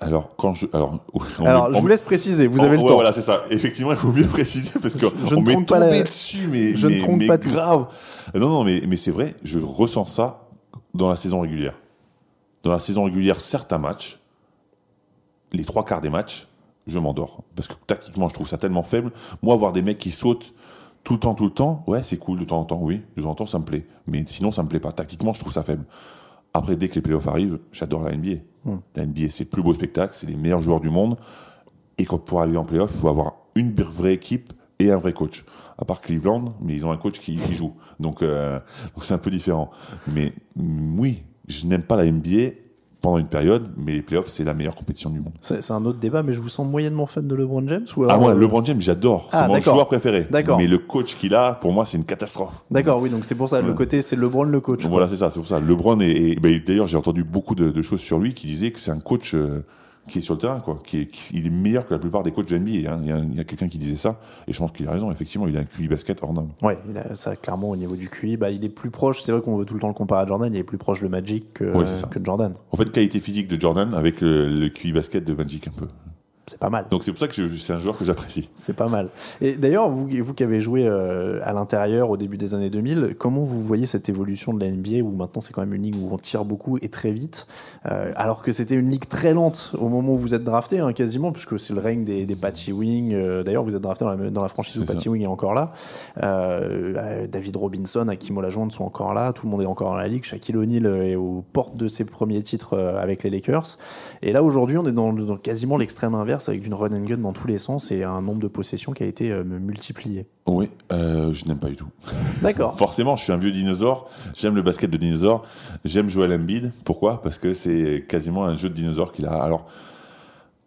[SPEAKER 2] Alors quand je, alors, <laughs>
[SPEAKER 1] Alors,
[SPEAKER 2] met-
[SPEAKER 1] je vous laisse préciser, vous
[SPEAKER 2] on-
[SPEAKER 1] avez le
[SPEAKER 2] ouais,
[SPEAKER 1] temps.
[SPEAKER 2] Voilà, c'est ça. Effectivement, il faut bien <laughs> préciser parce qu'on
[SPEAKER 1] ne
[SPEAKER 2] m'est tombé
[SPEAKER 1] la-
[SPEAKER 2] dessus, mais,
[SPEAKER 1] je ne
[SPEAKER 2] mais,
[SPEAKER 1] tronque
[SPEAKER 2] mais
[SPEAKER 1] pas tout.
[SPEAKER 2] grave. Non, non, mais, mais c'est vrai, je ressens ça dans la saison régulière. Dans la saison régulière, certains matchs, les trois quarts des matchs, je m'endors. Parce que tactiquement, je trouve ça tellement faible. Moi, voir des mecs qui sautent tout le temps, tout le temps, ouais, c'est cool de temps en temps, oui, de temps en temps, ça me plaît. Mais sinon, ça me plaît pas. Tactiquement, je trouve ça faible. Après, dès que les playoffs arrivent, j'adore la NBA.
[SPEAKER 1] Hmm.
[SPEAKER 2] La NBA, c'est le plus beau spectacle, c'est les meilleurs joueurs du monde. Et quand pour arriver en playoff, il faut avoir une vraie équipe et un vrai coach. À part Cleveland, mais ils ont un coach qui, qui joue. Donc, euh, <laughs> donc c'est un peu différent. Mais oui, je n'aime pas la NBA pendant une période, mais les playoffs, c'est la meilleure compétition du monde.
[SPEAKER 1] C'est un autre débat, mais je vous sens moyennement fan de LeBron James ou
[SPEAKER 2] Ah, moi,
[SPEAKER 1] euh,
[SPEAKER 2] LeBron James, j'adore.
[SPEAKER 1] Ah,
[SPEAKER 2] c'est mon
[SPEAKER 1] d'accord.
[SPEAKER 2] joueur préféré.
[SPEAKER 1] D'accord.
[SPEAKER 2] Mais le coach qu'il a, pour moi, c'est une catastrophe.
[SPEAKER 1] D'accord, oui, donc c'est pour ça, le côté, c'est LeBron le coach.
[SPEAKER 2] Voilà, c'est ça, c'est pour ça. LeBron est- ben, d'ailleurs, j'ai entendu beaucoup de, de choses sur lui qui disaient que c'est un coach euh, qui est sur le terrain, quoi. Qui est, qui- il est meilleur que la plupart des coachs de NBA. hein. Il y a, quelqu'un qui disait ça, et je pense qu'il a raison. Effectivement, il a un QI basket hors norme.
[SPEAKER 1] Ouais, il a- ça clairement au niveau du QI, bah, il est plus proche. C'est vrai qu'on veut tout le temps le comparer à Jordan. Il est plus proche de Magic que,
[SPEAKER 2] Ouais, c'est ça.
[SPEAKER 1] que de Jordan.
[SPEAKER 2] En fait, qualité physique de Jordan avec le, le QI basket de Magic un peu.
[SPEAKER 1] C'est pas mal.
[SPEAKER 2] Donc c'est pour ça que c'est un joueur que j'apprécie.
[SPEAKER 1] C'est pas mal. Et d'ailleurs, vous, vous qui avez joué euh, à l'intérieur au début des années 2000, comment vous voyez cette évolution de la NBA où maintenant c'est quand même une ligue où on tire beaucoup et très vite, euh, alors que c'était une ligue très lente au moment où vous êtes drafté, hein, quasiment, puisque c'est le règne des, des Patty Wing. euh, d'ailleurs, vous êtes drafté dans la, dans la franchise où Patty
[SPEAKER 2] ça.
[SPEAKER 1] Wing est encore là. Euh, euh, David Robinson, Hakim Olajuwon sont encore là. Tout le monde est encore dans la ligue. Shaquille O'Neal est aux portes de ses premiers titres euh, avec les Lakers. Et là, aujourd'hui, on est dans, dans quasiment l'extrême inverse avec une run and gun dans tous les sens et un nombre de possessions qui a été euh, multiplié.
[SPEAKER 2] Oui, euh, je n'aime pas du tout.
[SPEAKER 1] D'accord. <laughs>
[SPEAKER 2] Forcément, je suis un vieux dinosaure. J'aime le basket de dinosaure. J'aime Joel Embiid. Pourquoi? Parce que c'est quasiment un jeu de dinosaure qu'il a. Alors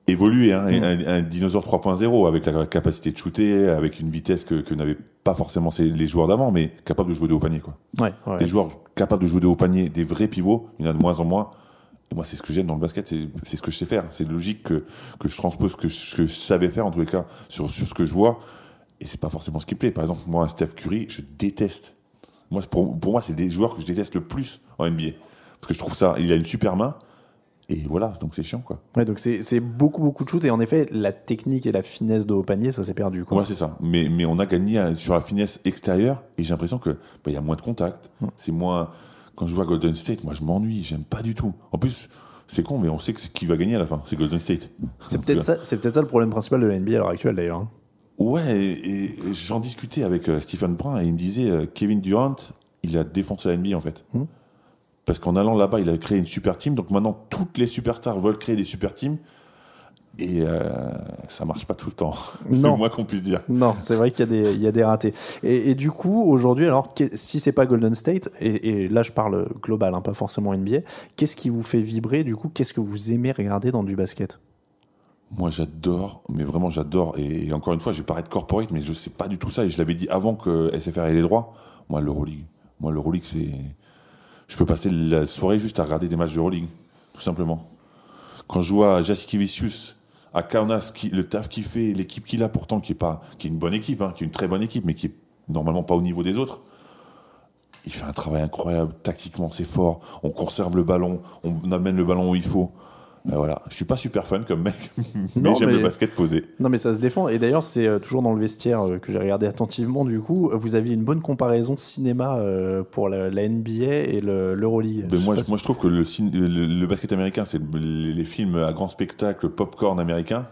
[SPEAKER 2] évolué, hein,
[SPEAKER 1] Mm.
[SPEAKER 2] un, un dinosaure 3.0 avec la capacité de shooter, avec une vitesse que, que n'avaient pas forcément les joueurs d'avant, mais capable de jouer de haut panier. Quoi.
[SPEAKER 1] Ouais, ouais.
[SPEAKER 2] Des joueurs capables de jouer de haut panier, des vrais pivots, il y en a de moins en moins. Et moi, c'est ce que j'aime dans le basket, c'est ce que je sais faire. C'est logique que, que je transpose ce que, je- que je savais faire, en tous les cas, sur, sur ce que je vois. Et c'est pas forcément ce qui me plaît. Par exemple, moi, un Steph Curry, je déteste. Moi, pour, pour moi, c'est des joueurs que je déteste le plus en NBA. Parce que je trouve ça, il a une super main. Et voilà, donc c'est chiant, quoi.
[SPEAKER 1] Ouais, donc c'est beaucoup, beaucoup de shoot. Et en effet, la technique et la finesse de haut panier, ça s'est perdu. Quoi.
[SPEAKER 2] Ouais, c'est ça. Mais, mais on a gagné euh, sur la finesse extérieure et j'ai l'impression que bah, il y a moins de contact. C'est moins. Quand je vois Golden State, moi je m'ennuie, j'aime pas du tout. En plus, c'est con, mais on sait que qui va gagner à la fin. C'est Golden State.
[SPEAKER 1] c'est peut-être
[SPEAKER 2] euh,
[SPEAKER 1] ça, c'est peut-être ça le problème principal de la NBA à l'heure actuelle d'ailleurs. hein.
[SPEAKER 2] Ouais, et, et j'en discutais avec euh, Stephen Brun et il me disait euh, Kevin Durant, il a défoncé la NBA en fait.
[SPEAKER 1] Hmm.
[SPEAKER 2] Parce qu'en allant là-bas, il a créé une super team. Donc maintenant, toutes les superstars veulent créer des super teams. Et euh, ça marche pas tout le temps. <laughs> c'est
[SPEAKER 1] Non.
[SPEAKER 2] le moins qu'on puisse dire.
[SPEAKER 1] Non, c'est vrai qu'il y, a des- il y a des ratés. Et, et du coup, aujourd'hui, alors, si c'est pas Golden State, et, et là je parle global, hein, pas forcément NBA, qu'est-ce qui vous fait vibrer? Du coup, qu'est-ce que vous aimez regarder dans du basket?
[SPEAKER 2] Moi, j'adore, mais vraiment, j'adore. Et, et encore une fois, je vais paraître corporate, mais je sais pas du tout ça. Et je l'avais dit avant que SFR ait les droits. Moi, l'Euroleague. Moi, l'Euroleague, c'est. Je peux passer la soirée juste à regarder des matchs d'Euroleague, tout simplement. Quand je vois Jasikivicius à Kaunas, le taf qu'il fait, l'équipe qu'il a pourtant, qui est pas, qui est une bonne équipe, hein, qui est une très bonne équipe, mais qui est normalement pas au niveau des autres. Il fait un travail incroyable, tactiquement, c'est fort. On conserve le ballon, on amène le ballon où il faut. Ben voilà, je suis pas super fun comme mec, <laughs> mais j'aime le basket posé.
[SPEAKER 1] Non, mais ça se défend. Et d'ailleurs, c'est euh, toujours dans le vestiaire euh, que j'ai regardé attentivement. Du coup, vous aviez une bonne comparaison cinéma euh, pour la, la NBA et le- l'Euroleague.
[SPEAKER 2] Ben
[SPEAKER 1] Je
[SPEAKER 2] moi, je, moi, je trouve que le, le, le basket américain, c'est les, les films à grand spectacle, popcorn américain,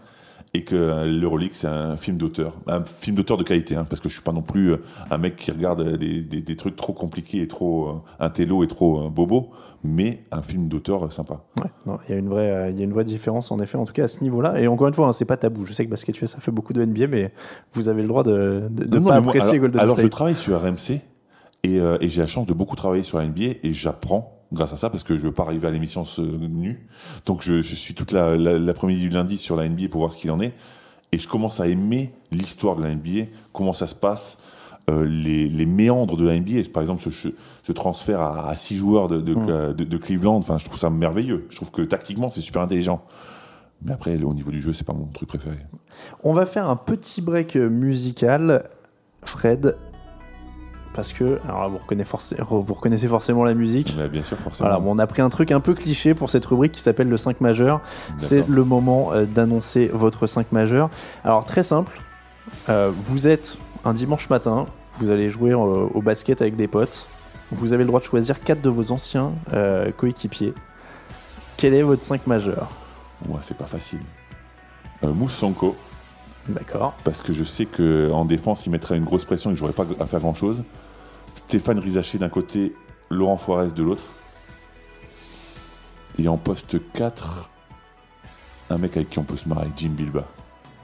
[SPEAKER 2] et que euh, l'Euroleague, c'est un film d'auteur, un film d'auteur de qualité, hein, parce que je suis pas non plus euh, un mec qui regarde euh, des, des, des trucs trop compliqués et trop euh, intello et trop euh, bobo, mais un film d'auteur sympa.
[SPEAKER 1] ouais, il y a une vraie, euh, y a une vraie différence en effet, en tout cas à ce niveau-là. Et encore une fois, hein, c'est pas tabou. Je sais que Basket USA fait beaucoup de NBA, mais vous avez le droit de ne pas
[SPEAKER 2] mais moi,
[SPEAKER 1] apprécier
[SPEAKER 2] alors,
[SPEAKER 1] Golden
[SPEAKER 2] alors je
[SPEAKER 1] State.
[SPEAKER 2] travaille sur RMC et, et j'ai la chance de beaucoup travailler sur la NBA et j'apprends grâce à ça parce que je veux pas arriver à l'émission nu. Donc je, je suis toute la- la- l'après-midi du lundi sur la NBA pour voir ce qu'il en est et je commence à aimer l'histoire de la NBA, comment ça se passe. euh, les, les méandres de la NBA, par exemple ce, ce transfert à, à six joueurs de, de,
[SPEAKER 1] Mm.
[SPEAKER 2] de- de Cleveland, enfin je trouve ça merveilleux. Je trouve que tactiquement c'est super intelligent. Mais après, au niveau du jeu, c'est pas mon truc préféré.
[SPEAKER 1] On va faire un petit break euh, musical, Fred, parce que alors là, vous, reconnaissez forcément, vous reconnaissez forcément la musique.
[SPEAKER 2] Mais bien sûr, forcément.
[SPEAKER 1] Voilà, bon, on a pris un truc un peu cliché pour cette rubrique qui s'appelle le 5 majeur. C'est le moment euh, d'annoncer votre 5 majeur. Alors très simple, euh, vous êtes un dimanche matin, vous allez jouer euh, au basket avec des potes. Vous avez le droit de choisir quatre de vos anciens euh, coéquipiers. Quel est votre 5 majeur?
[SPEAKER 2] Ouais, c'est pas facile. Euh, Mousse Sonko,
[SPEAKER 1] D'accord.
[SPEAKER 2] parce que je sais que en défense, il mettrait une grosse pression et que j'aurais pas à faire grand chose. Stéphane Rizaché d'un côté, Laurent Foirez de l'autre. Et en poste 4, un mec avec qui on peut se marrer, Jim Bilba.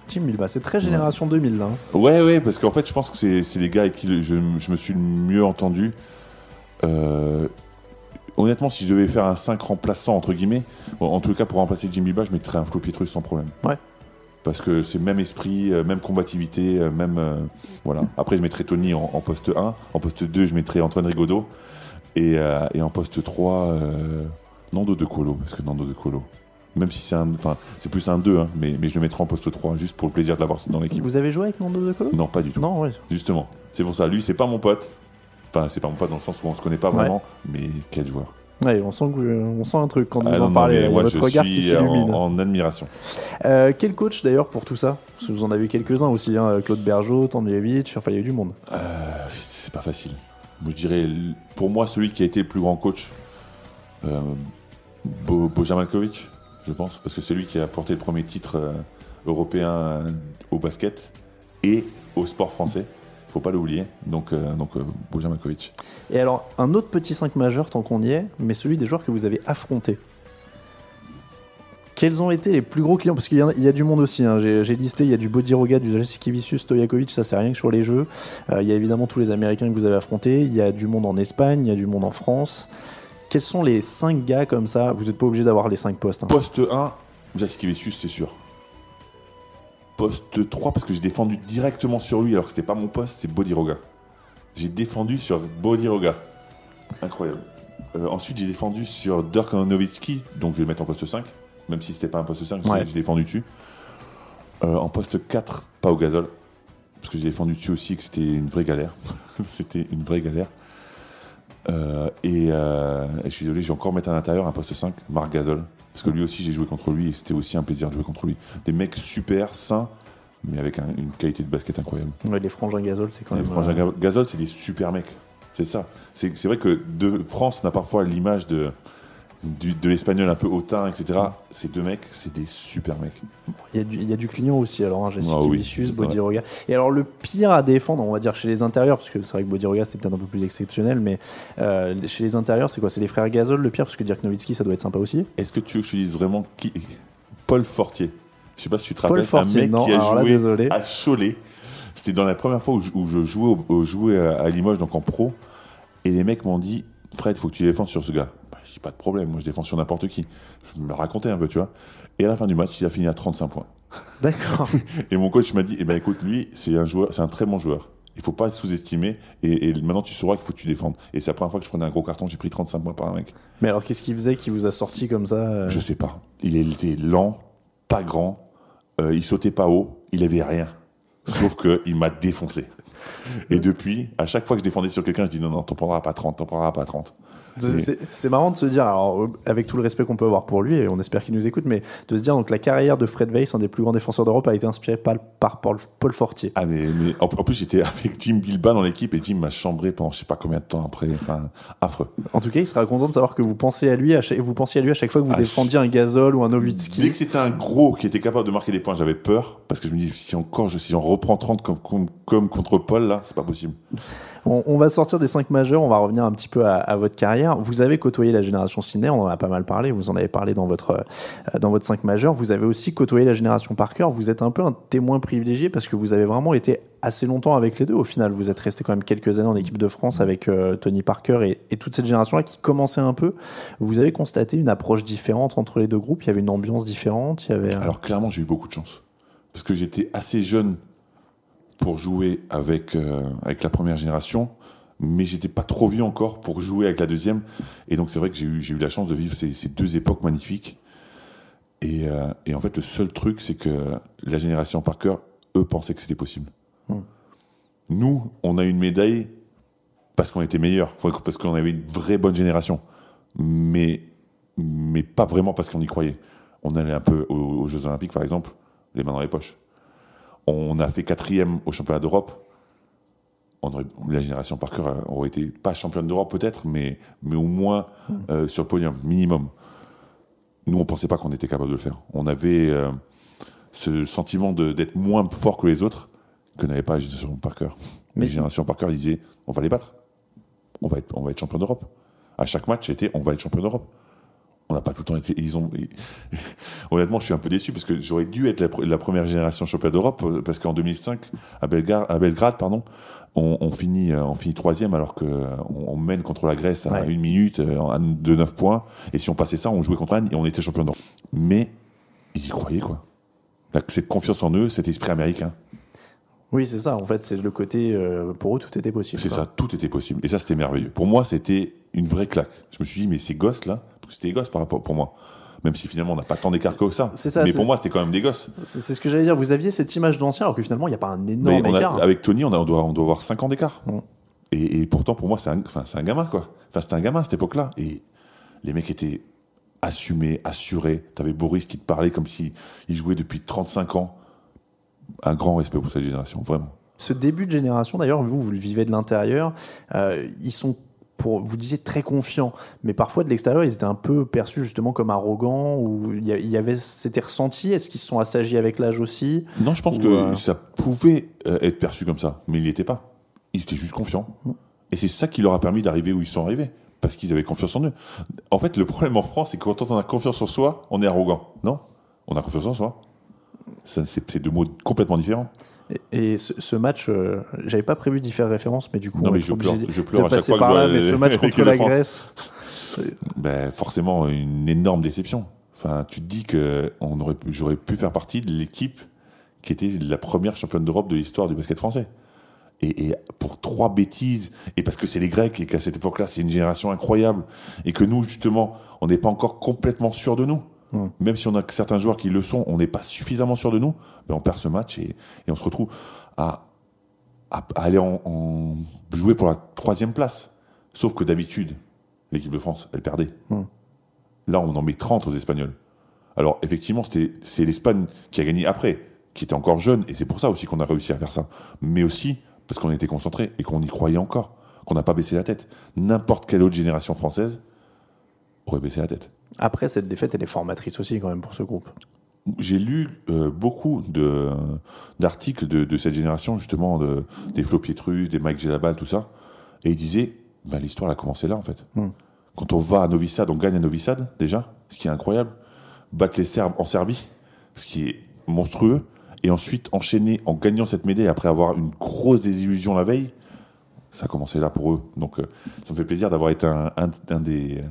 [SPEAKER 1] Jim Bilba, c'est très génération 2000 là. hein.
[SPEAKER 2] Ouais, ouais, parce qu'en fait, je pense que c'est les gars avec qui le- je, je me suis le mieux entendu. Euh, honnêtement, si je devais faire un 5 remplaçant, entre guillemets, en tout cas, pour remplacer Jimmy Ba, je mettrais un Flo Pietrus sans problème.
[SPEAKER 1] Ouais.
[SPEAKER 2] Parce que c'est même esprit, euh, même combativité, euh, même. euh, voilà. Après, je mettrais Tony en, en poste 1. En poste 2, je mettrais Antoine Rigaudot. Et, euh, et en poste 3, euh, Nando De Colo. Parce que Nando De Colo. Même si c'est un. Enfin, c'est plus un 2, hein, mais, mais je le mettrais en poste 3, juste pour le plaisir de l'avoir dans l'équipe.
[SPEAKER 1] Vous avez joué avec Nando De Colo?
[SPEAKER 2] Non, pas du tout.
[SPEAKER 1] Non, ouais.
[SPEAKER 2] Justement. C'est pour ça. Lui, c'est pas mon pote. Enfin, c'est pas mon pote dans le sens où on se connaît pas
[SPEAKER 1] Ouais.
[SPEAKER 2] vraiment, mais quel joueur.
[SPEAKER 1] Ouais, on sent, on sent un truc quand
[SPEAKER 2] Ah
[SPEAKER 1] vous
[SPEAKER 2] non,
[SPEAKER 1] en parlez. a
[SPEAKER 2] moi,
[SPEAKER 1] votre
[SPEAKER 2] je
[SPEAKER 1] regard qui
[SPEAKER 2] suis en,
[SPEAKER 1] s'illumine.
[SPEAKER 2] en admiration.
[SPEAKER 1] Euh, quel coach d'ailleurs pour tout ça? Parce que vous en avez quelques-uns aussi, hein, Claude Bergeau, Tandjevic, enfin il y a eu du monde.
[SPEAKER 2] Euh, c'est pas facile. Je dirais, pour moi, celui qui a été le plus grand coach, euh, Bo- Bojan Malkovic, je pense, parce que c'est lui qui a apporté le premier titre euh, européen euh, au basket et au sport français. Faut pas l'oublier. Donc, euh, donc euh, Bojan.
[SPEAKER 1] Et alors, un autre petit 5 majeur tant qu'on y est, mais celui des joueurs que vous avez affrontés. Quels ont été les plus gros clients? Parce qu'il y, y a du monde aussi. hein. J'ai listé, il y a du Bodiroga, du Jasikevičius, Stojakovic, ça c'est rien que sur les jeux. Euh, il y a évidemment tous les Américains que vous avez affrontés. Il y a du monde en Espagne, il y a du monde en France. Quels sont les 5 gars comme ça? Vous n'êtes pas obligé d'avoir les 5 postes. hein.
[SPEAKER 2] Poste 1, Jasikevičius, c'est sûr. Poste 3, parce que j'ai défendu directement sur lui, alors que c'était pas mon poste, c'est Bodiroga. J'ai défendu sur Bodiroga. Incroyable. Euh, ensuite, j'ai défendu sur Dirk Nowitzki, donc je vais le mettre en poste 5, même si c'était pas un poste 5,
[SPEAKER 1] Ouais.
[SPEAKER 2] j'ai défendu dessus. Euh, en poste 4, Pau Gasol, parce que j'ai défendu dessus aussi que c'était une vraie galère. <laughs> c'était une vraie galère. Euh, et, euh, et je suis désolé, j'ai encore mettre à l'intérieur un poste 5, Marc Gasol. Parce que lui aussi, j'ai joué contre lui et c'était aussi un plaisir de jouer contre lui. Des mecs super, sains, mais avec un- une qualité de basket incroyable.
[SPEAKER 1] Ouais, les frangins Gasol, c'est quand
[SPEAKER 2] Les
[SPEAKER 1] même.
[SPEAKER 2] frangins
[SPEAKER 1] euh,
[SPEAKER 2] Ga- Gasol, c'est des super mecs. C'est ça. C'est c'est vrai que de France, on a parfois l'image de, du- de l'espagnol un peu hautain, etc. Ces deux mecs, c'est des super mecs.
[SPEAKER 1] Il y, a du- il y a du client aussi, alors, hein, Jessica
[SPEAKER 2] Ah oui.
[SPEAKER 1] Bodiroga. Et alors, le pire à défendre, on va dire chez les intérieurs, parce que c'est vrai que Bodiroga c'était peut-être un peu plus exceptionnel, mais euh, chez les intérieurs, c'est quoi? C'est les frères Gasol le pire, parce que Dirk Nowitzki, ça doit être sympa aussi.
[SPEAKER 2] Est-ce que tu veux que je te dise vraiment qui Paul Fortier? Je sais pas si tu te
[SPEAKER 1] Paul
[SPEAKER 2] rappelles,
[SPEAKER 1] Fortier,
[SPEAKER 2] un mec
[SPEAKER 1] non,
[SPEAKER 2] qui a
[SPEAKER 1] là,
[SPEAKER 2] joué
[SPEAKER 1] désolé.
[SPEAKER 2] à Cholet. C'était dans la première fois où je, où je jouais, au- à Limoges, donc en pro. Et les mecs m'ont dit Fred, faut que tu défendes sur ce gars. Je dis pas de problème, moi je défends sur n'importe qui. Je me racontais un peu, tu vois. Et à la fin du match, il a fini à 35 points. <laughs>
[SPEAKER 1] D'accord. <laughs>
[SPEAKER 2] Et mon coach m'a dit, eh ben écoute, lui, c'est un joueur, c'est un très bon joueur. Il faut pas sous-estimer. Et, et maintenant, tu sauras qu'il faut que tu défendes. Et c'est la première fois que je prenais un gros carton, j'ai pris 35 points par un mec.
[SPEAKER 1] mais alors, qu'est-ce qu'il faisait qui vous a sorti comme ça euh,
[SPEAKER 2] Je sais pas. Il était lent, pas grand, euh, il sautait pas haut, il avait rien. Sauf que il m'a défoncé. Et depuis, à chaque fois que je défendais sur quelqu'un, je dis non, non, t'en prendras pas 30, t'en prendras pas 30.
[SPEAKER 1] C'est- marrant de se dire, alors, euh, avec tout le respect qu'on peut avoir pour lui, et on espère qu'il nous écoute, mais de se dire donc la carrière de Fred Weiss, un des plus grands défenseurs d'Europe, a été inspirée par, par Paul, Paul Fortier.
[SPEAKER 2] Ah, mais, mais en, en plus, j'étais avec Jim Bilba dans l'équipe et Jim m'a chambré pendant je sais pas combien de temps après. Enfin, affreux.
[SPEAKER 1] En tout cas, il sera content de savoir que vous pensez à lui, à chaque, vous pensiez à lui à chaque fois que vous
[SPEAKER 2] Ah,
[SPEAKER 1] défendiez un Gasol ou un
[SPEAKER 2] Dès
[SPEAKER 1] Nowitzki.
[SPEAKER 2] que c'était un gros qui était capable de marquer des points, j'avais peur parce que je me dis si encore je, si j'en reprends 30 comme, comme, comme contre Paul là, c'est pas possible.
[SPEAKER 1] On, va sortir des cinq majeurs, on va revenir un petit peu à, votre carrière. Vous avez côtoyé la génération Sidney, on en a pas mal parlé, vous en avez parlé dans votre, euh, dans votre 5 majeurs. Vous avez aussi côtoyé la génération Parker. Vous êtes un peu un témoin privilégié parce que vous avez vraiment été assez longtemps avec les deux. Au final, vous êtes resté quand même quelques années en équipe de France avec euh, Tony Parker et, et toute cette génération-là qui commençait un peu. Vous avez constaté une approche différente entre les deux groupes. Il y avait une ambiance différente. Il y avait. euh,
[SPEAKER 2] Alors clairement, j'ai eu beaucoup de chance parce que j'étais assez jeune pour jouer avec euh, avec la première génération, mais j'étais pas trop vieux encore pour jouer avec la deuxième. Et donc c'est vrai que j'ai eu j'ai eu la chance de vivre ces, ces deux époques magnifiques. Et, euh, et en fait, le seul truc, c'est que la génération Parker, eux, pensaient que c'était possible.
[SPEAKER 1] Hmm.
[SPEAKER 2] Nous, on a eu une médaille parce qu'on était meilleurs, parce qu'on avait une vraie bonne génération, mais mais pas vraiment parce qu'on y croyait. On allait un peu aux, aux Jeux Olympiques, par exemple, les mains dans les poches. On a fait quatrième au championnat d'Europe. On aurait- la génération Parker euh, aurait été pas championne d'Europe peut-être, mais, mais au moins euh, sur le podium, minimum. Nous, on pensait pas qu'on était capable de le faire. On avait euh, ce sentiment d'être moins fort que les autres que n'avait pas la génération Parker.
[SPEAKER 1] Mais-
[SPEAKER 2] La génération Parker disait on va les battre. On va être, on va être champion d'Europe. À chaque match, c'était on va être champion d'Europe. On n'a pas tout le temps été. Ils ont. <laughs> Honnêtement, je suis un peu déçu parce que j'aurais dû être la, pr- la première génération championne d'Europe euh, parce qu'en 2005, à Belgrade, à Belgrade pardon, on, on finit, euh, on finit troisième alors que on, on mène contre la Grèce à
[SPEAKER 1] Ouais.
[SPEAKER 2] une minute euh, de 9 points. Et si on passait ça, on jouait contre Anne et on était champion d'Europe. Mais ils y croyaient quoi. Cette confiance en eux, cet esprit américain.
[SPEAKER 1] Oui, c'est ça. En fait, c'est le côté. euh, pour eux, tout était possible.
[SPEAKER 2] C'est ça, tout était possible. Et ça, c'était merveilleux. Pour moi, c'était une vraie claque. Je me suis dit, mais ces gosses-là, parce que c'était des gosses par rapport pour moi. Même si finalement, on n'a pas tant d'écart que ça. Mais pour moi, c'était quand même des gosses.
[SPEAKER 1] C'est ce que j'allais dire. Vous aviez cette image d'ancien, alors que finalement, il n'y a pas un
[SPEAKER 2] Mais
[SPEAKER 1] énorme
[SPEAKER 2] a-
[SPEAKER 1] écart.
[SPEAKER 2] avec Tony, on, a- on doit, on doit avoir 5 ans d'écart.
[SPEAKER 1] Mm.
[SPEAKER 2] Et, et pourtant, pour moi, c'est un, gamin, quoi. Enfin, c'était un gamin à cette époque-là. Et les mecs étaient assumés, assurés. T'avais Boris qui te parlait comme s'il il jouait depuis 35 ans. Un grand respect pour cette génération, vraiment.
[SPEAKER 1] Ce début de génération, d'ailleurs, vous, vous le vivez de l'intérieur. euh, ils sont, pour, vous disiez, très confiants. Mais parfois, de l'extérieur, ils étaient un peu perçus justement comme arrogants. Ou il y avait, c'était ressenti? Est-ce qu'ils se sont assagis avec l'âge aussi?
[SPEAKER 2] Non, je pense
[SPEAKER 1] Ou,
[SPEAKER 2] que
[SPEAKER 1] euh,
[SPEAKER 2] ça pouvait euh, être perçu comme ça, mais il n'y était pas. Ils étaient juste confiants.
[SPEAKER 1] Mm.
[SPEAKER 2] Et c'est ça qui leur a permis d'arriver où ils sont arrivés. Parce qu'ils avaient confiance en eux. En fait, le problème en France, c'est que quand on a confiance en soi, on est arrogant. Non? On a confiance en soi. C'est deux mots complètement différents.
[SPEAKER 1] Et, et ce, ce match, euh, j'avais pas prévu d'y faire référence, mais du coup,
[SPEAKER 2] Non, mais je pleure- je pleure à chaque fois que
[SPEAKER 1] par
[SPEAKER 2] je
[SPEAKER 1] là. Mais ce match <laughs> contre la. Grèce,
[SPEAKER 2] Ben, forcément, une énorme déception. Enfin, tu te dis que on aurait pu- j'aurais pu faire partie de l'équipe qui était la première championne d'Europe de l'histoire du basket français. Et, et pour trois bêtises, et parce que c'est les Grecs, et qu'à cette époque-là, c'est une génération incroyable, et que nous, justement, on n'est pas encore complètement sûr de nous.
[SPEAKER 1] Hmm.
[SPEAKER 2] Même si on a certains joueurs qui le sont, on n'est pas suffisamment sûr de nous, ben on perd ce match et, et on se retrouve à, à, à aller en, en jouer pour la troisième place. Sauf que d'habitude, l'équipe de France, elle perdait.
[SPEAKER 1] Hmm.
[SPEAKER 2] Là, on en met 30 aux Espagnols. Alors, effectivement, c'est l'Espagne qui a gagné après, qui était encore jeune, et c'est pour ça aussi qu'on a réussi à faire ça. Mais aussi parce qu'on était concentré et qu'on y croyait encore, qu'on n'a pas baissé la tête. N'importe quelle autre génération française aurait baissé la tête.
[SPEAKER 1] Après cette défaite, elle est formatrice aussi quand même pour ce groupe.
[SPEAKER 2] J'ai lu euh, beaucoup de, d'articles de, de cette génération, justement, de, des Flo Pietrus, des Mike Gelabal, tout ça. Et ils disaient, ben, l'histoire elle a commencé là, en fait.
[SPEAKER 1] Hmm.
[SPEAKER 2] Quand on va à Novi Sad, on gagne à Novi Sad, déjà, ce qui est incroyable. Battre les Serbes en Serbie, ce qui est monstrueux. Et ensuite, enchaîner en gagnant cette médaille après avoir une grosse désillusion la veille, ça a commencé là pour eux. Donc, euh, ça me fait plaisir d'avoir été un, un, un des,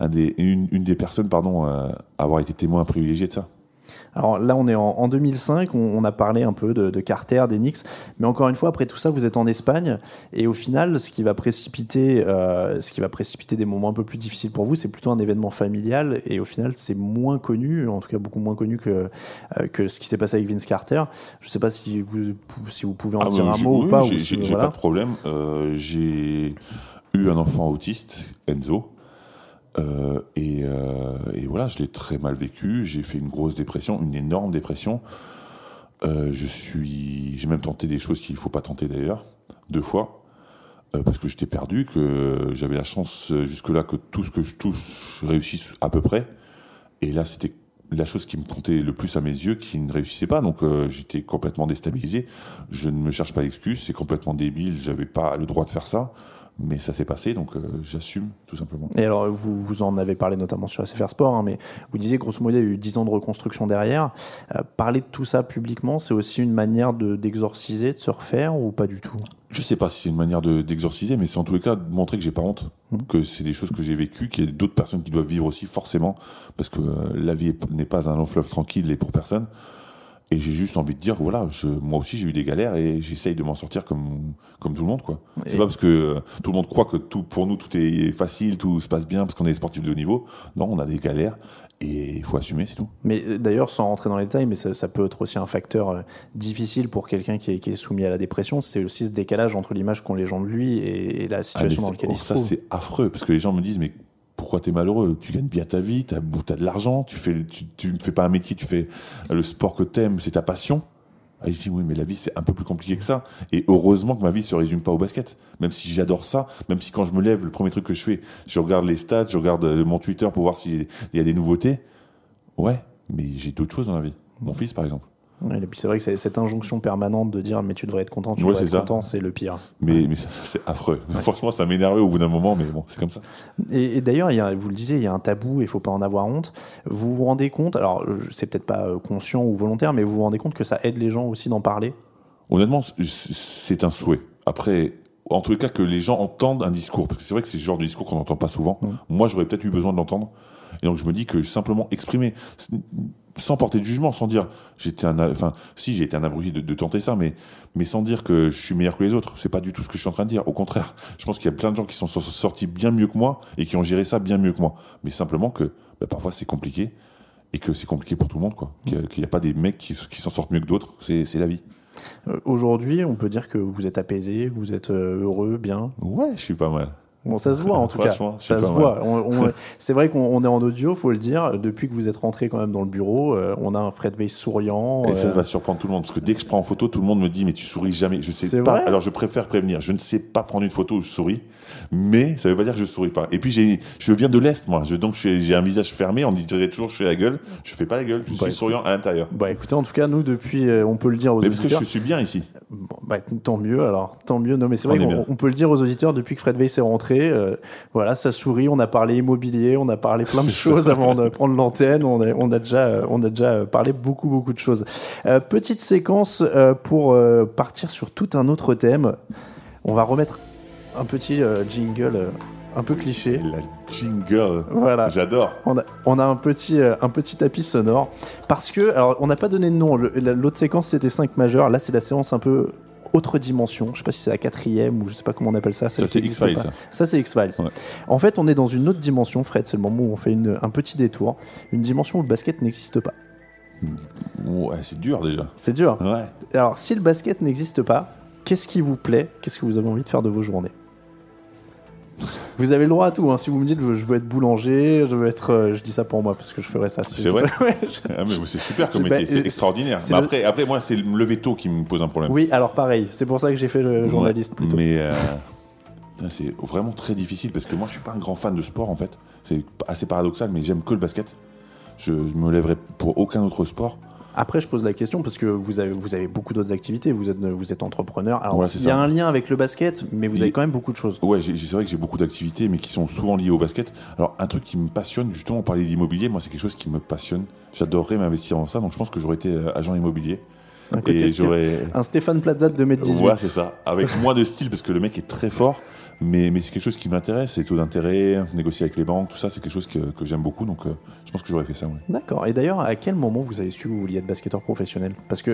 [SPEAKER 2] un des, une, une des personnes, pardon, euh, à avoir été témoin privilégié de ça.
[SPEAKER 1] Alors là, on est en, en 2005, on, on a parlé un peu de, de Carter, d'Enix, mais encore une fois, après tout ça, vous êtes en Espagne, et au final, ce qui va précipiter, euh, ce qui va précipiter des moments un peu plus difficiles pour vous, c'est plutôt un événement familial, et au final, c'est moins connu, en tout cas beaucoup moins connu que, euh, que ce qui s'est passé avec Vince Carter. Je ne sais pas si vous, si vous pouvez en
[SPEAKER 2] Ah,
[SPEAKER 1] dire un mot
[SPEAKER 2] oui,
[SPEAKER 1] ou pas.
[SPEAKER 2] J'ai
[SPEAKER 1] si- voilà.
[SPEAKER 2] pas de problème. Euh, j'ai eu un enfant autiste, Enzo. Euh, et, euh, et voilà, je l'ai très mal vécu. J'ai fait une grosse dépression, une énorme dépression. Euh, je suis, j'ai même tenté des choses qu'il faut pas tenter d'ailleurs, deux fois, parce que j'étais perdu, que j'avais la chance jusque-là que tout ce que je touche réussisse à peu près. Et là, c'était la chose qui me comptait le plus à mes yeux qui ne réussissait pas. Donc j'étais complètement déstabilisé. Je ne me cherche pas d'excuses, c'est complètement débile. J'avais pas le droit de faire ça, mais ça s'est passé, donc euh, j'assume tout simplement.
[SPEAKER 1] Et alors, vous, vous en avez parlé notamment sur SFR Sport, hein, mais vous disiez grosso modo, il y a eu 10 ans de reconstruction derrière. Euh, parler de tout ça publiquement, c'est aussi une manière de- d'exorciser, de, se refaire, ou pas du tout?
[SPEAKER 2] Je sais pas si c'est une manière de- d'exorciser, mais c'est en tous les cas de montrer que j'ai pas honte,
[SPEAKER 1] Mhm.
[SPEAKER 2] que c'est des choses que j'ai vécues, qu'il y a d'autres personnes qui doivent vivre aussi, forcément, parce que euh, la vie est- n'est pas un long fleuve tranquille et pour personne. Et j'ai juste envie de dire, voilà, je, moi aussi j'ai eu des galères et j'essaye de m'en sortir comme, comme tout le monde, quoi.
[SPEAKER 1] Et-
[SPEAKER 2] C'est pas parce que euh, tout le monde croit que tout, pour nous tout est facile, tout se passe bien parce qu'on est sportif de haut niveau. Non, on a des galères et il faut assumer, c'est tout.
[SPEAKER 1] Mais euh, d'ailleurs, sans rentrer dans les détails, mais ça, ça peut être aussi un facteur euh, difficile pour quelqu'un qui est, qui est soumis à la dépression, c'est aussi ce décalage entre l'image qu'ont les gens de lui et, et la
[SPEAKER 2] Ah,
[SPEAKER 1] situation dans
[SPEAKER 2] c'est-
[SPEAKER 1] laquelle
[SPEAKER 2] oh,
[SPEAKER 1] il se
[SPEAKER 2] ça,
[SPEAKER 1] trouve.
[SPEAKER 2] c'est affreux parce que les gens me disent, mais pourquoi t'es malheureux? Tu gagnes bien ta vie, t'as as de l'argent, tu fais, tu, tu ne fais pas un métier, tu fais le sport que t'aimes, c'est ta passion. Et je dis oui, mais la vie c'est un peu plus compliqué que ça. Et heureusement que ma vie se résume pas au basket. Même si j'adore ça, même si quand je me lève, le premier truc que je fais, je regarde les stats, je regarde euh, mon Twitter pour voir s'il y a des nouveautés. Ouais, mais j'ai d'autres choses dans la vie. Mon fils, par exemple.
[SPEAKER 1] Ouais, et puis c'est vrai que cette injonction permanente de dire mais tu devrais être content, tu
[SPEAKER 2] Ouais,
[SPEAKER 1] devrais être
[SPEAKER 2] ça.
[SPEAKER 1] content, c'est le pire.
[SPEAKER 2] Mais, mais ça, ça, c'est affreux. <laughs> Franchement, ça m'énervait au bout d'un moment, mais bon, c'est comme ça.
[SPEAKER 1] Et, et d'ailleurs, il y a- vous le disiez, il y a un tabou et il faut pas en avoir honte. Vous vous rendez compte, alors je- c'est peut-être pas euh, conscient ou volontaire, mais vous vous rendez compte que ça aide les gens aussi d'en parler?
[SPEAKER 2] Honnêtement, c'est un souhait. Après, en tous les cas, que les gens entendent un discours, parce que c'est vrai que c'est le genre de discours qu'on n'entend pas souvent. Moi, j'aurais peut-être eu besoin de l'entendre. Et donc, je me dis que simplement exprimer, sans porter de jugement, sans dire, j'étais un, enfin, si j'ai été un abruti de, de tenter ça, mais, mais sans dire que je suis meilleur que les autres. C'est pas du tout ce que je suis en train de dire. Au contraire, je pense qu'il y a plein de gens qui sont so- sortis bien mieux que moi et qui ont géré ça bien mieux que moi. Mais simplement que, bah, parfois, c'est compliqué et que c'est compliqué pour tout le monde, quoi. Qu'il n'y a, pas des mecs qui, qui s'en sortent mieux que d'autres. C'est c'est la vie.
[SPEAKER 1] Euh, Aujourd'hui, on peut dire que vous êtes apaisé, vous êtes euh, heureux, bien.
[SPEAKER 2] Ouais, je suis pas mal.
[SPEAKER 1] Bon, ça se voit en tout cas. Ça se voit. On- on- <laughs> c'est vrai qu'on on est en audio, faut le dire. Depuis que vous êtes rentré quand même dans le bureau, euh, on a un Fred Weiss souriant.
[SPEAKER 2] Et ça
[SPEAKER 1] euh,
[SPEAKER 2] va surprendre tout le monde parce que dès que je prends en photo, tout le monde me dit mais tu souris jamais. Je sais pas. Alors je préfère prévenir. Je ne sais pas prendre une photo où je souris, mais ça veut pas dire que je souris pas. Et puis j'ai, je viens de l'est moi. Je, donc j'ai un visage fermé. On dirait toujours je fais la gueule. Je fais pas la gueule. Je
[SPEAKER 1] Bah,
[SPEAKER 2] suis souriant à l'intérieur.
[SPEAKER 1] Bah écoutez, en tout cas, nous depuis, euh, on peut le dire aux
[SPEAKER 2] Mais parce que
[SPEAKER 1] auditeurs.
[SPEAKER 2] je suis bien ici.
[SPEAKER 1] Bon, bah, tant mieux alors, tant mieux. Non mais c'est vrai
[SPEAKER 2] On bien.
[SPEAKER 1] on peut le dire aux auditeurs depuis que Fred Weiss est rentré. Euh, voilà, ça sourit. On a parlé immobilier, on a parlé plein de <laughs> choses avant de prendre l'antenne. On a, on a déjà, euh, on a déjà parlé beaucoup beaucoup de choses. Euh, petite séquence euh, pour euh, partir sur tout un autre thème. On va remettre un petit euh, jingle euh, un peu cliché.
[SPEAKER 2] La jingle.
[SPEAKER 1] Voilà.
[SPEAKER 2] J'adore.
[SPEAKER 1] On a, on a un petit, euh, un petit tapis sonore parce que, alors, on n'a pas donné de nom. L'autre séquence c'était 5 majeurs. Là, c'est la séance un peu autre dimension. Je sais pas si c'est la quatrième ou je sais pas comment on appelle ça.
[SPEAKER 2] Ça c'est X-Files. ça.
[SPEAKER 1] Ça, c'est X-Files.
[SPEAKER 2] Ouais.
[SPEAKER 1] En fait, on est dans une autre dimension, Fred. C'est le moment où on fait une- un petit détour. Une dimension où le basket n'existe pas.
[SPEAKER 2] Ouais, c'est dur déjà.
[SPEAKER 1] C'est dur.
[SPEAKER 2] Ouais.
[SPEAKER 1] Alors, si le basket n'existe pas, qu'est-ce qui vous plaît? Qu'est-ce que vous avez envie de faire de vos journées? Vous avez le droit à tout. hein. Si vous me dites, je veux être boulanger, je veux être, euh, je dis ça pour moi parce que je ferais ça.
[SPEAKER 2] C'est vrai <laughs>
[SPEAKER 1] Ouais, je-
[SPEAKER 2] Ah, c'est super comme métier. C'est
[SPEAKER 1] euh,
[SPEAKER 2] extraordinaire. Mais
[SPEAKER 1] le-
[SPEAKER 2] après, après moi c'est le lever tôt qui me pose un problème.
[SPEAKER 1] Oui, alors pareil. C'est pour ça que j'ai fait le journaliste
[SPEAKER 2] Ouais,
[SPEAKER 1] plutôt.
[SPEAKER 2] Mais euh, c'est vraiment très difficile parce que moi je suis pas un grand fan de sport en fait. C'est assez paradoxal, mais j'aime que le basket. Je me lèverai pour aucun autre sport.
[SPEAKER 1] Après, je pose la question parce que vous avez, vous avez beaucoup d'autres activités. Vous êtes, vous êtes entrepreneur. Alors,
[SPEAKER 2] Ouais, c'est
[SPEAKER 1] il y a
[SPEAKER 2] ça.
[SPEAKER 1] un lien avec le basket, mais vous
[SPEAKER 2] Il-
[SPEAKER 1] avez quand même beaucoup de choses.
[SPEAKER 2] Ouais, c'est vrai que j'ai beaucoup d'activités, mais qui sont souvent liées au basket. Alors, un truc qui me passionne, justement, on parlait d'immobilier, moi, c'est quelque chose qui me passionne. J'adorerais m'investir dans ça, donc je pense que j'aurais été euh, agent immobilier.
[SPEAKER 1] Un côté
[SPEAKER 2] Et
[SPEAKER 1] un Stéphane Plaza de 2m18.
[SPEAKER 2] Ouais, c'est ça. Avec moins de style, parce que le mec est très fort, mais, mais c'est quelque chose qui m'intéresse. Les taux d'intérêt, négocier avec les banques, tout ça, c'est quelque chose que, que j'aime beaucoup, donc euh, je pense que j'aurais fait ça, ouais.
[SPEAKER 1] D'accord. Et d'ailleurs, à quel moment vous avez su que vous vouliez être basketteur professionnel? Parce que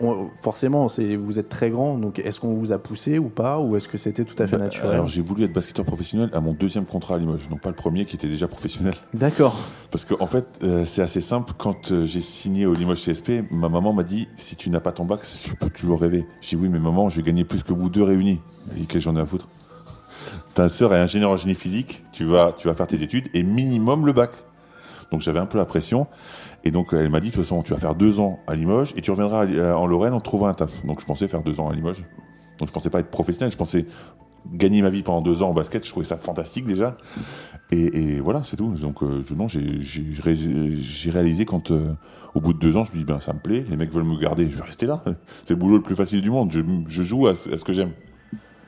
[SPEAKER 1] on- forcément, vous êtes très grand, donc est-ce qu'on vous a poussé ou pas? Ou est-ce que c'était tout à fait
[SPEAKER 2] Bah,
[SPEAKER 1] naturel?
[SPEAKER 2] Alors, j'ai voulu être basketteur professionnel à mon deuxième contrat à Limoges, donc pas le premier qui était déjà professionnel.
[SPEAKER 1] D'accord.
[SPEAKER 2] Parce qu'en en fait, euh, c'est assez simple. Quand euh, j'ai signé au Limoges CSP, ma maman m'a dit si tu n'as pas ton bac, tu peux toujours rêver. J'ai dit oui, mais maman, je vais gagner plus que vous deux réunis. Dit qu'est-ce que j'en ai à foutre Ta sœur est ingénieure en génie physique, tu vas, tu vas faire tes études et minimum le bac. Donc j'avais un peu la pression. Et donc elle m'a dit de toute façon, tu vas faire deux ans à Limoges et tu reviendras euh, en Lorraine en trouvant un taf. Donc je pensais faire deux ans à Limoges. Donc je pensais pas être professionnel, je pensais gagner ma vie pendant deux ans en basket. Je trouvais ça fantastique déjà. Et, voilà, c'est tout. Donc, euh, non, j'ai- j'ai ré- j'ai réalisé quand, euh, au bout de deux ans, je me dis, ben, ça me plaît, les mecs veulent me garder, je vais rester là. <laughs> C'est le boulot le plus facile du monde. Je, joue à ce que j'aime.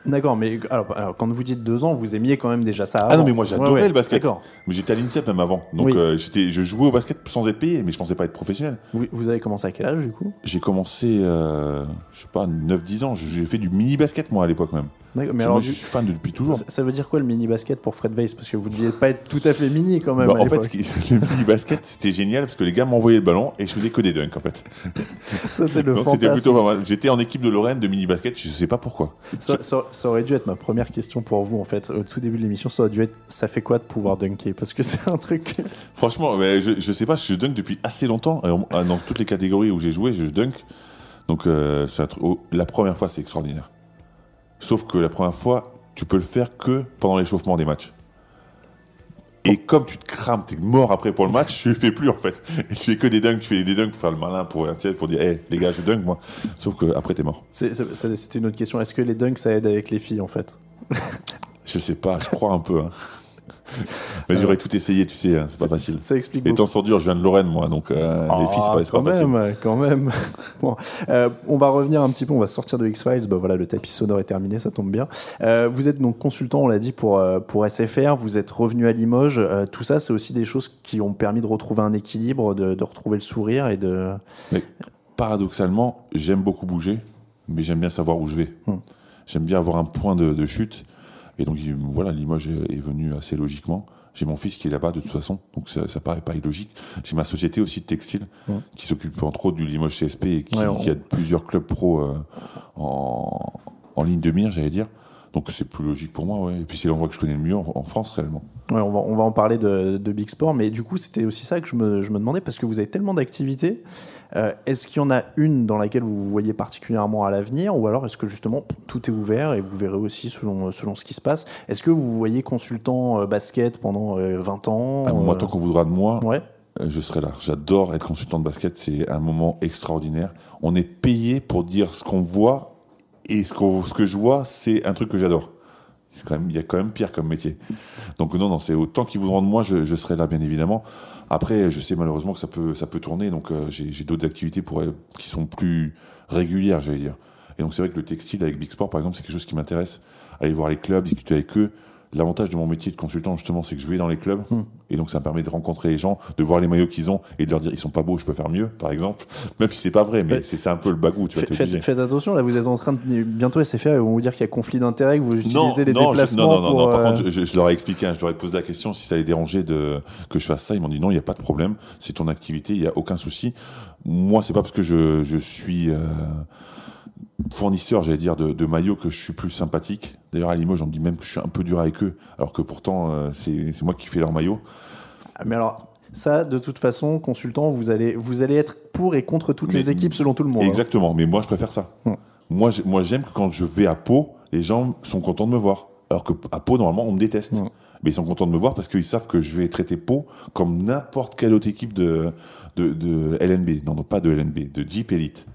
[SPEAKER 1] D'accord, mais alors, alors, quand vous dites deux ans, vous aimiez quand même déjà ça.
[SPEAKER 2] Ah
[SPEAKER 1] avant.
[SPEAKER 2] non, mais moi, j'adorais
[SPEAKER 1] Ouais, ouais,
[SPEAKER 2] le basket. Mais j'étais à l'INSEP même avant. Donc,
[SPEAKER 1] Oui.
[SPEAKER 2] euh, j'étais, je jouais au basket sans être payé, mais je pensais pas être professionnel.
[SPEAKER 1] Vous, vous avez commencé à quel âge du coup?
[SPEAKER 2] J'ai commencé, euh, je sais pas, 9-10 ans. J'ai fait du mini-basket, moi, à l'époque même. Mais
[SPEAKER 1] Mais
[SPEAKER 2] moi,
[SPEAKER 1] alors,
[SPEAKER 2] je suis fan depuis toujours.
[SPEAKER 1] ça, ça veut dire quoi le mini basket pour Fred Weiss? Parce que vous deviez pas être tout à fait mini quand même.
[SPEAKER 2] Bah, en fait, <laughs> le mini-basket, c'était génial parce que les gars m'envoyaient le ballon et je faisais que des dunks, en fait. <laughs>
[SPEAKER 1] ça c'est le
[SPEAKER 2] Donc plutôt pas mal. J'étais en équipe de Lorraine de mini basket, je sais pas pourquoi.
[SPEAKER 1] Ça, ça- ça aurait dû être ma première question pour vous en fait. Au tout début de l'émission, ça aurait dû être ça fait quoi de pouvoir dunker? Parce que <laughs> c'est un truc.
[SPEAKER 2] Franchement, mais je, je sais pas, je dunk depuis assez longtemps. On- Dans toutes les catégories où j'ai joué, je dunk. Donc euh, c'est un truc- oh, la première fois, c'est extraordinaire. Sauf que la première fois, tu peux le faire que pendant l'échauffement des matchs. Et comme tu te crames, t'es mort après pour le match, tu le fais plus en fait. Et <laughs> tu fais que des dunks, tu fais des dunks pour faire le malin, pour, pour dire, hé les gars, je dunk moi. Sauf que après t'es mort.
[SPEAKER 1] C'était une autre question. Est-ce que les dunks ça aide avec les filles en fait?
[SPEAKER 2] Je sais pas, je crois un peu. hein. <laughs> Mais j'aurais tout essayé, tu sais, hein, c'est pas facile.
[SPEAKER 1] Ça explique
[SPEAKER 2] Les temps sont durs, je viens de Lorraine, moi, donc euh, les filles, c'est
[SPEAKER 1] Ah,
[SPEAKER 2] pas,
[SPEAKER 1] quand
[SPEAKER 2] facile.
[SPEAKER 1] même, quand même. <laughs> Bon, euh, on va revenir un petit peu, on va sortir de X-Files. Bah voilà, le tapis sonore est terminé, ça tombe bien. Euh, vous êtes donc consultant, on l'a dit, pour, euh, pour SFR, vous êtes revenu à Limoges. Tout ça, c'est aussi des choses qui ont permis de retrouver un équilibre, de, de retrouver le sourire et de.
[SPEAKER 2] Paradoxalement, j'aime beaucoup bouger, mais j'aime bien savoir où je vais.
[SPEAKER 1] Hmm.
[SPEAKER 2] J'aime bien avoir un point de, de chute. Et donc, il- voilà, Limoges est venu assez logiquement. J'ai mon fils qui est là-bas de toute façon, donc ça, ça paraît pas illogique. J'ai ma société aussi de textile, qui s'occupe entre autres du Limoges CSP et qui,
[SPEAKER 1] Ouais, on-
[SPEAKER 2] qui a plusieurs clubs pro euh, en, en ligne de mire, j'allais dire. Donc c'est plus logique pour moi, ouais. Et puis c'est l'endroit que je connais le mieux en, en France réellement.
[SPEAKER 1] Ouais, on, va, on va en parler de, de Big Sport, mais du coup, c'était aussi ça que je me, je me demandais, parce que vous avez tellement d'activités. Euh, est-ce qu'il y en a une dans laquelle vous vous voyez particulièrement à l'avenir, ou alors est-ce que justement tout est ouvert et vous verrez aussi selon, selon ce qui se passe? Est-ce que vous vous voyez consultant euh, basket pendant euh, 20 ans
[SPEAKER 2] Ah, moi,
[SPEAKER 1] euh,
[SPEAKER 2] tant qu'on voudra de moi,
[SPEAKER 1] Ouais.
[SPEAKER 2] Euh, je serai là. J'adore être consultant de basket, c'est un moment extraordinaire. On est payé pour dire ce qu'on voit et ce que je vois, c'est un truc que j'adore. Il y a quand même pire comme métier. Donc non, non, c'est autant qu'ils voudront de moi, je, serai là bien évidemment. Après, je sais malheureusement que ça peut, ça peut tourner, donc euh, j'ai d'autres activités pour, qui sont plus régulières, j'allais dire. Et donc c'est vrai que le textile avec Big Sport, par exemple, c'est quelque chose qui m'intéresse. Aller voir les clubs, discuter avec eux. L'avantage de mon métier de consultant, justement, c'est que je vais dans les clubs. Et donc, ça me permet de rencontrer les gens, de voir les maillots qu'ils ont et de leur dire, ils sont pas beaux, je peux faire mieux, par exemple. Même si c'est pas vrai, mais c'est un peu le bagou, tu vois,
[SPEAKER 1] Faites, attention, là vous êtes en train de. Bientôt SFR, ils vont vous dire qu'il y a conflit d'intérêts, que vous utilisez
[SPEAKER 2] Non,
[SPEAKER 1] les
[SPEAKER 2] non,
[SPEAKER 1] déplacements
[SPEAKER 2] non, non, non,
[SPEAKER 1] pour.
[SPEAKER 2] non, Par
[SPEAKER 1] euh,
[SPEAKER 2] contre, je, je leur ai expliqué, hein, je leur ai posé la question si ça les dérangeait de, que je fasse ça. Ils m'ont dit non, il n'y a pas de problème. C'est ton activité, il n'y a aucun souci. Moi, c'est pas parce que je, je suis euh, fournisseur, j'allais dire, de, de maillots que je suis plus sympathique. D'ailleurs, à Limoges, on me dit même que je suis un peu dur avec eux, alors que pourtant, euh, c'est moi qui fais leurs maillots.
[SPEAKER 1] Ah, Mais alors, ça, de toute façon, consultant, vous allez, vous allez être pour et contre toutes
[SPEAKER 2] Mais-
[SPEAKER 1] les équipes selon tout le monde. hein.
[SPEAKER 2] Exactement, mais moi je préfère ça. Moi, j'ai- moi j'aime que quand je vais à Pau, les gens sont contents de me voir. Alors que à Pau, normalement, on me déteste. Mais ils sont contents de me voir parce qu'ils savent que je vais traiter Pau comme n'importe quelle autre équipe de, de, de LNB. Non, non, pas de LNB, de Jeep Elite.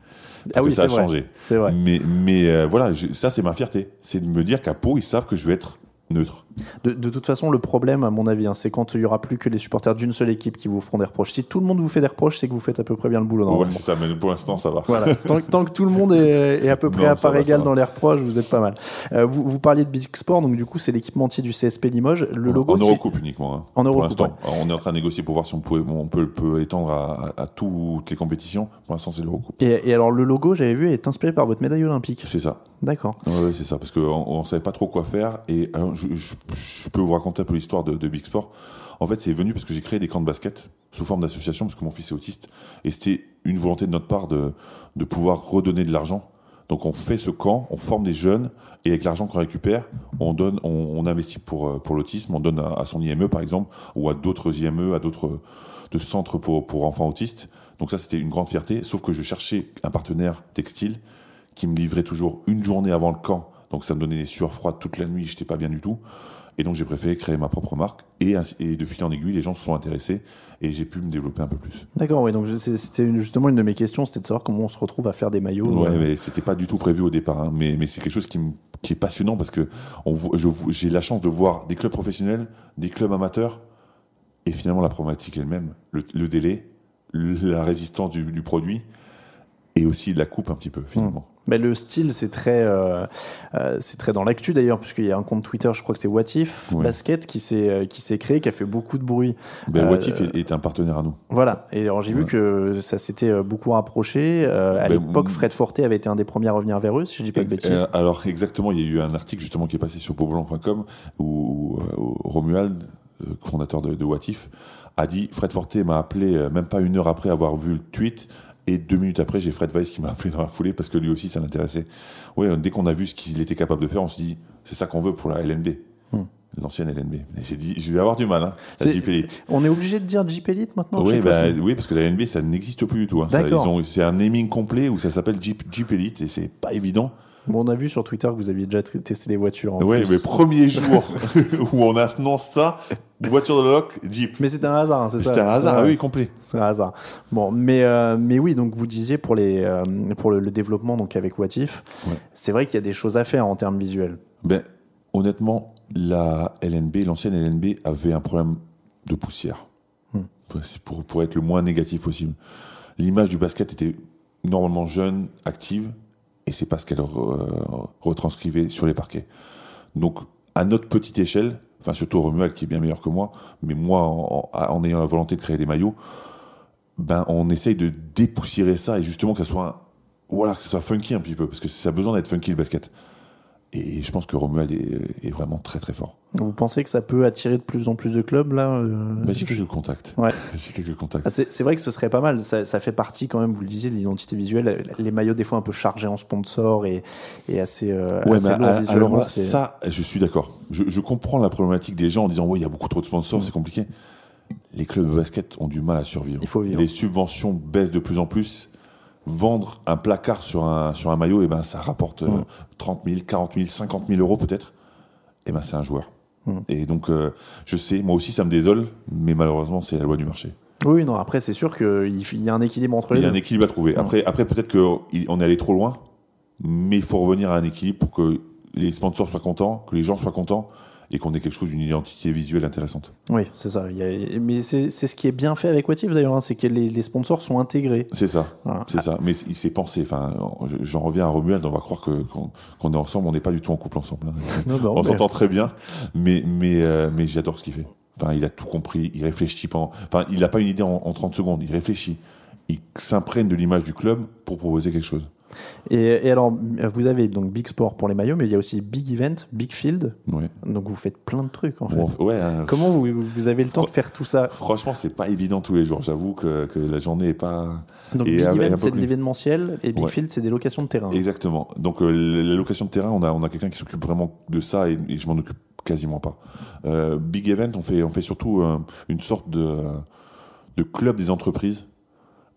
[SPEAKER 1] Ah oui,
[SPEAKER 2] ça a
[SPEAKER 1] vrai.
[SPEAKER 2] changé.
[SPEAKER 1] C'est vrai.
[SPEAKER 2] Mais, mais euh, voilà, je- ça c'est ma fierté. C'est de me dire qu'à Pau, ils savent que je vais être neutre.
[SPEAKER 1] De, de toute façon, le problème, à mon avis, hein, c'est quand il y aura plus que les supporters d'une seule équipe qui vous feront des reproches. Si tout le monde vous fait des reproches, c'est que vous faites à peu près bien le boulot.
[SPEAKER 2] Ouais, c'est ça, mais pour l'instant, ça va.
[SPEAKER 1] Voilà. tant, tant que tout le monde est, est à peu <laughs> près
[SPEAKER 2] Non,
[SPEAKER 1] à part égale dans les reproches, vous êtes pas mal. Euh, vous, vous parliez de Big Sport, donc du coup, c'est l'équipementier du CSP Limoges. Le logo,
[SPEAKER 2] en Eurocoupe uniquement. hein,
[SPEAKER 1] En
[SPEAKER 2] pour
[SPEAKER 1] Eurocoupe,
[SPEAKER 2] l'instant, on est en train de négocier pour voir si on, pouvait, on peut, peut étendre à, à- à toutes les compétitions. Pour l'instant, c'est l'Eurocoupe.
[SPEAKER 1] Et, et alors, le logo, j'avais vu, est inspiré par votre médaille olympique.
[SPEAKER 2] C'est ça.
[SPEAKER 1] D'accord.
[SPEAKER 2] Ouais, c'est ça, parce qu'on on savait pas trop quoi faire. Et alors, je, je- je peux vous raconter un peu l'histoire de, Big Sport. En fait, c'est venu parce que j'ai créé des camps de basket sous forme d'association, parce que mon fils est autiste. Et c'était une volonté de notre part de, pouvoir redonner de l'argent. Donc on fait ce camp, on forme des jeunes, et avec l'argent qu'on récupère, on donne, on, investit pour, euh, pour l'autisme, on donne à, son IME par exemple, ou à d'autres IME, à d'autres de centres pour, pour enfants autistes. Donc ça, c'était une grande fierté, sauf que je cherchais un partenaire textile qui me livrait toujours une journée avant le camp. Donc ça me donnait des sueurs froides toute la nuit, j'étais pas bien du tout. Et donc j'ai préféré créer ma propre marque. Et, de fil en aiguille, les gens se sont intéressés et j'ai pu me développer un peu plus.
[SPEAKER 1] D'accord, oui. Donc, c'était justement une de mes questions, c'était de savoir comment on se retrouve à faire des maillots.
[SPEAKER 2] Ouais,
[SPEAKER 1] euh,
[SPEAKER 2] mais c'était pas du tout prévu au départ. hein. Mais, mais c'est quelque chose qui, me- qui est passionnant parce que j'ai la chance de voir des clubs professionnels, des clubs amateurs. Et finalement, la problématique est le délai, la résistance du, du produit et aussi la coupe un petit peu finalement.
[SPEAKER 1] Mais le style, c'est très, euh, euh, c'est très dans l'actu d'ailleurs, puisqu'il y a un compte Twitter, je crois que c'est Watif. Basket, qui s'est, euh, qui s'est créé, qui a fait beaucoup de bruit.
[SPEAKER 2] Ben,
[SPEAKER 1] Euh,
[SPEAKER 2] Watif est, est un partenaire à nous.
[SPEAKER 1] Voilà. Et alors j'ai vu que ça s'était beaucoup rapproché. Euh, à
[SPEAKER 2] Ben,
[SPEAKER 1] l'époque. Fred Forte avait été un des premiers à revenir vers eux, si je dis pas de bêtises.
[SPEAKER 2] alors exactement, il y a eu un article justement qui est passé sur poblanc.com où, où Romuald, fondateur de, de Watif, a dit Fred Forte m'a appelé même pas une heure après avoir vu le tweet. Et deux minutes après, j'ai Fred Weiss qui m'a appelé dans la foulée parce que lui aussi, ça l'intéressait. Ouais, dès qu'on a vu ce qu'il était capable de faire, on se dit, c'est ça qu'on veut pour la LNB.
[SPEAKER 1] Hmm.
[SPEAKER 2] L'ancienne LNB. Et j'ai dit, je vais avoir du mal, hein, la Jeep Elite.
[SPEAKER 1] On est obligé de dire Jeep Elite maintenant
[SPEAKER 2] Oui, bah, oui, parce que la LNB, ça n'existe plus du tout. Hein. C'est un naming complet où ça s'appelle Jeep, Jeep Elite et c'est pas évident.
[SPEAKER 1] Bon, on a vu sur Twitter que vous aviez déjà testé les voitures. En
[SPEAKER 2] Ouais,
[SPEAKER 1] plus.
[SPEAKER 2] mais premier jour <laughs> où on annonce ça, voiture de loc, Jeep.
[SPEAKER 1] Mais c'était un hasard, hein, c'est ça
[SPEAKER 2] C'était un hasard, oui, complet.
[SPEAKER 1] C'est un hasard. Bon, mais, euh, mais oui, donc vous disiez pour, les, euh, pour le, le développement donc avec Watif,
[SPEAKER 2] Ouais.
[SPEAKER 1] c'est vrai qu'il y a des choses à faire en termes visuels.
[SPEAKER 2] Ben, honnêtement, la LNB, l'ancienne LNB, avait un problème de poussière.
[SPEAKER 1] Hmm.
[SPEAKER 2] Pour, pour être le moins négatif possible. L'image du basket était normalement jeune, active, et c'est pas ce qu'elle re- retranscrivait sur les parquets. Donc, à notre petite échelle, enfin surtout Romuald qui est bien meilleur que moi, mais moi en, ayant la volonté de créer des maillots, ben on essaye de dépoussiérer ça et justement que ça soit voilà que ça soit funky un petit peu parce que ça a besoin d'être funky le basket. Et je pense que Romuald est, est vraiment très très fort.
[SPEAKER 1] Vous pensez que ça peut attirer de plus en plus de clubs là euh
[SPEAKER 2] Ben, j'ai quelques contacts.
[SPEAKER 1] Ouais. <laughs>
[SPEAKER 2] j'ai quelques contacts.
[SPEAKER 1] Ah, C'est vrai que ce serait pas mal. Ça, ça fait partie quand même, vous le disiez, de l'identité visuelle. Les maillots des fois un peu chargés en sponsors et, et assez, euh,
[SPEAKER 2] Ouais,
[SPEAKER 1] assez
[SPEAKER 2] à- alors là, ça, je suis d'accord. Je, je comprends la problématique des gens en disant, ouais, il y a beaucoup trop de sponsors, c'est compliqué. Les clubs de basket ont du mal à survivre.
[SPEAKER 1] Il faut vivre.
[SPEAKER 2] Les subventions baissent de plus en plus. Vendre un placard sur un, sur un maillot, et ben, ça rapporte euh, 30 000, 40 000, 50 000 euros peut-être. Et ben, c'est un joueur.
[SPEAKER 1] Mm.
[SPEAKER 2] Et donc, euh, je sais, moi aussi, ça me désole, mais malheureusement, c'est la loi du marché.
[SPEAKER 1] Oui, non, après, c'est sûr qu'il il y a un équilibre entre les
[SPEAKER 2] Il y a un
[SPEAKER 1] deux.
[SPEAKER 2] équilibre à trouver. Après, après peut-être qu'on est allé trop loin, mais il faut revenir à un équilibre pour que les sponsors soient contents, que les gens soient contents et qu'on ait quelque chose d'une identité visuelle intéressante.
[SPEAKER 1] Oui, c'est ça. A- Mais c'est ce qui est bien fait avec Watif d'ailleurs, hein, c'est que les, les sponsors sont intégrés.
[SPEAKER 2] C'est ça.
[SPEAKER 1] Voilà.
[SPEAKER 2] C'est ça. Mais il s'est pensé. Enfin, je- j'en reviens à Romuald. On va croire que qu'on est ensemble. On n'est pas du tout en couple ensemble. hein. <laughs>
[SPEAKER 1] Non, non,
[SPEAKER 2] on
[SPEAKER 1] mais-
[SPEAKER 2] s'entend très bien. Mais mais euh, mais j'adore ce qu'il fait. Enfin, il a tout compris. Il réfléchit pendant. Enfin, il n'a pas une idée en, en 30 secondes. Il réfléchit. Il s'imprègne de l'image du club pour proposer quelque chose.
[SPEAKER 1] Et, et alors, vous avez donc Big Sport pour les maillots, mais il y a aussi Big Event, Big Field.
[SPEAKER 2] Ouais.
[SPEAKER 1] Donc vous faites plein de trucs en fait.
[SPEAKER 2] Ouais. hein,
[SPEAKER 1] Comment vous, vous avez le temps de faire tout ça
[SPEAKER 2] Franchement, c'est pas évident tous les jours. J'avoue que, que la journée est pas.
[SPEAKER 1] Donc
[SPEAKER 2] Et
[SPEAKER 1] Big
[SPEAKER 2] un
[SPEAKER 1] Event, c'est de l'événementiel et Big
[SPEAKER 2] Ouais.
[SPEAKER 1] Field, c'est des locations de terrain.
[SPEAKER 2] Exactement. Donc euh, la location de terrain, on a on a quelqu'un qui s'occupe vraiment de ça et, et je m'en occupe quasiment pas. Euh, Big Event, on fait on fait surtout euh, une sorte de de club des entreprises.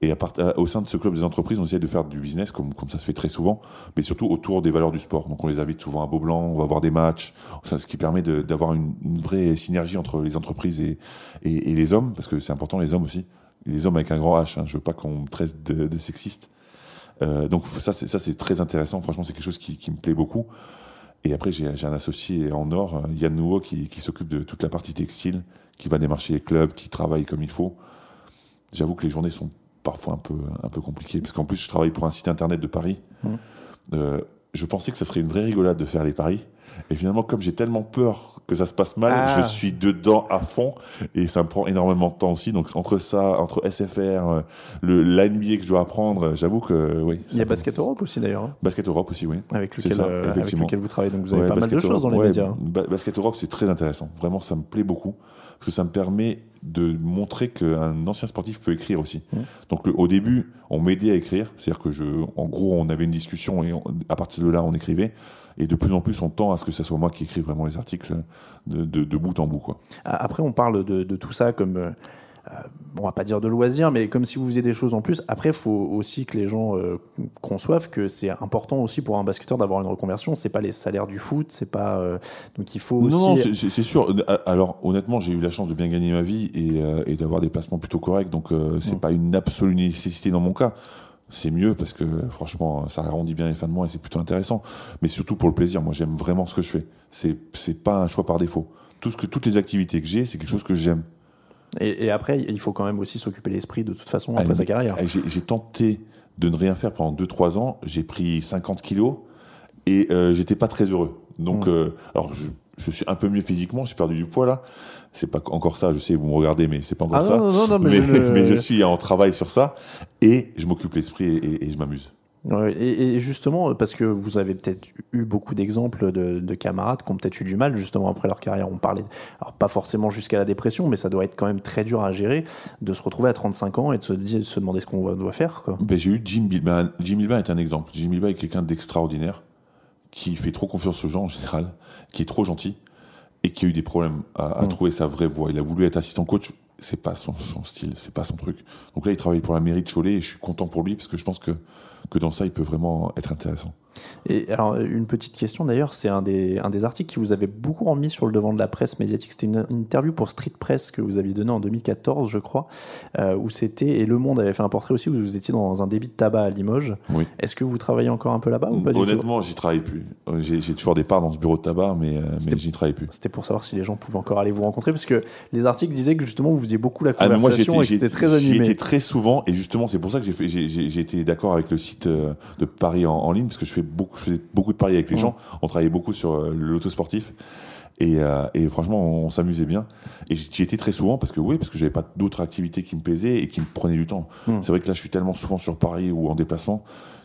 [SPEAKER 2] Et à- au sein de ce club des entreprises, on essaie de faire du business, comme, ça se fait très souvent, mais surtout autour des valeurs du sport. Donc on les invite souvent à Beaublanc, on va voir des matchs, ce qui permet d'avoir une, vraie synergie entre les entreprises et, les hommes, parce que c'est important les hommes aussi. Les hommes avec un grand H, hein, je veux pas qu'on me traite de, de sexiste. Euh, donc ça, c'est très intéressant. Franchement, c'est quelque chose qui, me plaît beaucoup. Et après, j'ai j'ai un associé en or, euh, Yann Nouveau, qui, qui s'occupe de toute la partie textile, qui va démarcher les clubs, qui travaille comme il faut. J'avoue que les journées sont parfois un peu, un peu compliquées, parce qu'en plus, je travaille pour un site internet de Paris.
[SPEAKER 1] Mhm.
[SPEAKER 2] Euh, je pensais que ça serait une vraie rigolade de faire les paris. Et finalement, comme j'ai tellement peur que ça se passe mal,
[SPEAKER 1] Ah.
[SPEAKER 2] je suis dedans à fond et ça me prend énormément de temps aussi. Donc entre ça, entre SFR, euh, le l'NBA que je dois apprendre, euh, j'avoue que oui.
[SPEAKER 1] Il y a Basket Europe aussi d'ailleurs, hein,
[SPEAKER 2] Basket Europe aussi, oui.
[SPEAKER 1] avec lequel,
[SPEAKER 2] ça,
[SPEAKER 1] euh, avec lequel vous travaillez. Donc vous avez
[SPEAKER 2] Ouais,
[SPEAKER 1] pas mal de
[SPEAKER 2] Basket
[SPEAKER 1] choses dans les médias.
[SPEAKER 2] Basket Europe, c'est très intéressant. Vraiment, ça me plaît beaucoup. Parce que ça me permet de montrer qu'un ancien sportif peut écrire aussi.
[SPEAKER 1] Mmh.
[SPEAKER 2] Donc, le- au début, on m'aidait à écrire. C'est-à-dire que je, en gros, on avait une discussion et on- à partir de là, on écrivait. Et de plus en plus, on tend à ce que ce soit moi qui écrive vraiment les articles de, de, de bout en bout, quoi.
[SPEAKER 1] Après, on parle de, de tout ça comme, euh, on va pas dire de loisirs, mais comme si vous faisiez des choses en plus. Après, il faut aussi que les gens euh, conçoivent que c'est important aussi pour un basketteur d'avoir une reconversion. C'est pas les salaires du foot, c'est pas. euh, donc il faut aussi.
[SPEAKER 2] Non, c'est- sûr. Euh, Alors, honnêtement, j'ai eu la chance de bien gagner ma vie et, et d'avoir des placements plutôt corrects. Donc, c'est
[SPEAKER 1] Mm.
[SPEAKER 2] pas une absolue nécessité dans mon cas. C'est mieux parce que, franchement, ça arrondit bien les fins de mois et c'est plutôt intéressant. Mais surtout pour le plaisir. Moi, j'aime vraiment ce que je fais. C'est c'est pas un choix par défaut. Tout ce que, toutes les activités que j'ai, c'est quelque chose que j'aime.
[SPEAKER 1] Et, et après, il faut quand même aussi s'occuper l'esprit de toute façon après
[SPEAKER 2] Ah,
[SPEAKER 1] sa carrière.
[SPEAKER 2] ah, J'ai tenté de ne rien faire pendant 2-3 ans. J'ai pris 50 kilos et euh, j'étais pas très heureux. Donc,
[SPEAKER 1] Mm.
[SPEAKER 2] euh, alors je, je suis un peu mieux physiquement. J'ai perdu du poids là. C'est pas encore ça. Je sais, vous me regardez, mais c'est pas encore
[SPEAKER 1] Ah
[SPEAKER 2] ça.
[SPEAKER 1] non, non, non, mais,
[SPEAKER 2] mais,
[SPEAKER 1] je ne- <laughs>
[SPEAKER 2] mais je suis en travail sur ça et je m'occupe l'esprit et, et- et je m'amuse.
[SPEAKER 1] Et, et justement, parce que vous avez peut-être eu beaucoup d'exemples de, de camarades qui ont peut-être eu du mal justement après leur carrière. On parlait, alors pas forcément jusqu'à la dépression, mais ça doit être quand même très dur à gérer de se retrouver à 35 ans et de se, dire- de se demander ce qu'on doit faire. Quoi.
[SPEAKER 2] Ben, j'ai eu Jim Bilbin. Jim Bilbin est un exemple. Jim Bilbin est quelqu'un d'extraordinaire qui fait trop confiance aux gens en général, qui est trop gentil et qui a eu des problèmes à, à
[SPEAKER 1] Mm.
[SPEAKER 2] trouver sa vraie voie. Il a voulu être assistant coach, c'est pas son, son style, c'est pas son truc. Donc là, il travaille pour la mairie de Cholet et je suis content pour lui parce que je pense que que dans ça, il peut vraiment être intéressant.
[SPEAKER 1] Et alors, une petite question d'ailleurs, c'est un des, un des articles qui vous avait beaucoup remis sur le devant de la presse médiatique. C'était une, une interview pour Street Press que vous aviez donnée en 2014, je crois, euh, où c'était, et Le Monde avait fait un portrait aussi où vous étiez dans un débit de tabac à Limoges.
[SPEAKER 2] Oui.
[SPEAKER 1] Est-ce que vous travaillez encore un peu là-bas ou pas
[SPEAKER 2] Honnêtement, j'y travaille plus. Euh, J'ai toujours des parts dans ce bureau de tabac, mais, euh, mais j'y travaille plus.
[SPEAKER 1] C'était pour savoir si les gens pouvaient encore aller vous rencontrer, parce que les articles disaient que justement vous faisiez beaucoup la
[SPEAKER 2] Ah, mais moi,
[SPEAKER 1] conversation et que c'était très
[SPEAKER 2] j'y
[SPEAKER 1] animé.
[SPEAKER 2] étais très souvent, et justement, c'est pour ça que j'ai été d'accord avec le site de Paris en, en ligne, parce que je fais beaucoup, je faisais beaucoup de paris avec les gens. On travaillait beaucoup sur euh, l'auto sportif. Et, euh, et franchement, on, on s'amusait bien. Et j'y étais très souvent parce que oui, parce que j'avais pas d'autres activités qui me plaisaient et qui me prenaient du temps.
[SPEAKER 1] Mm.
[SPEAKER 2] C'est vrai que là, je suis tellement souvent sur Paris ou en déplacement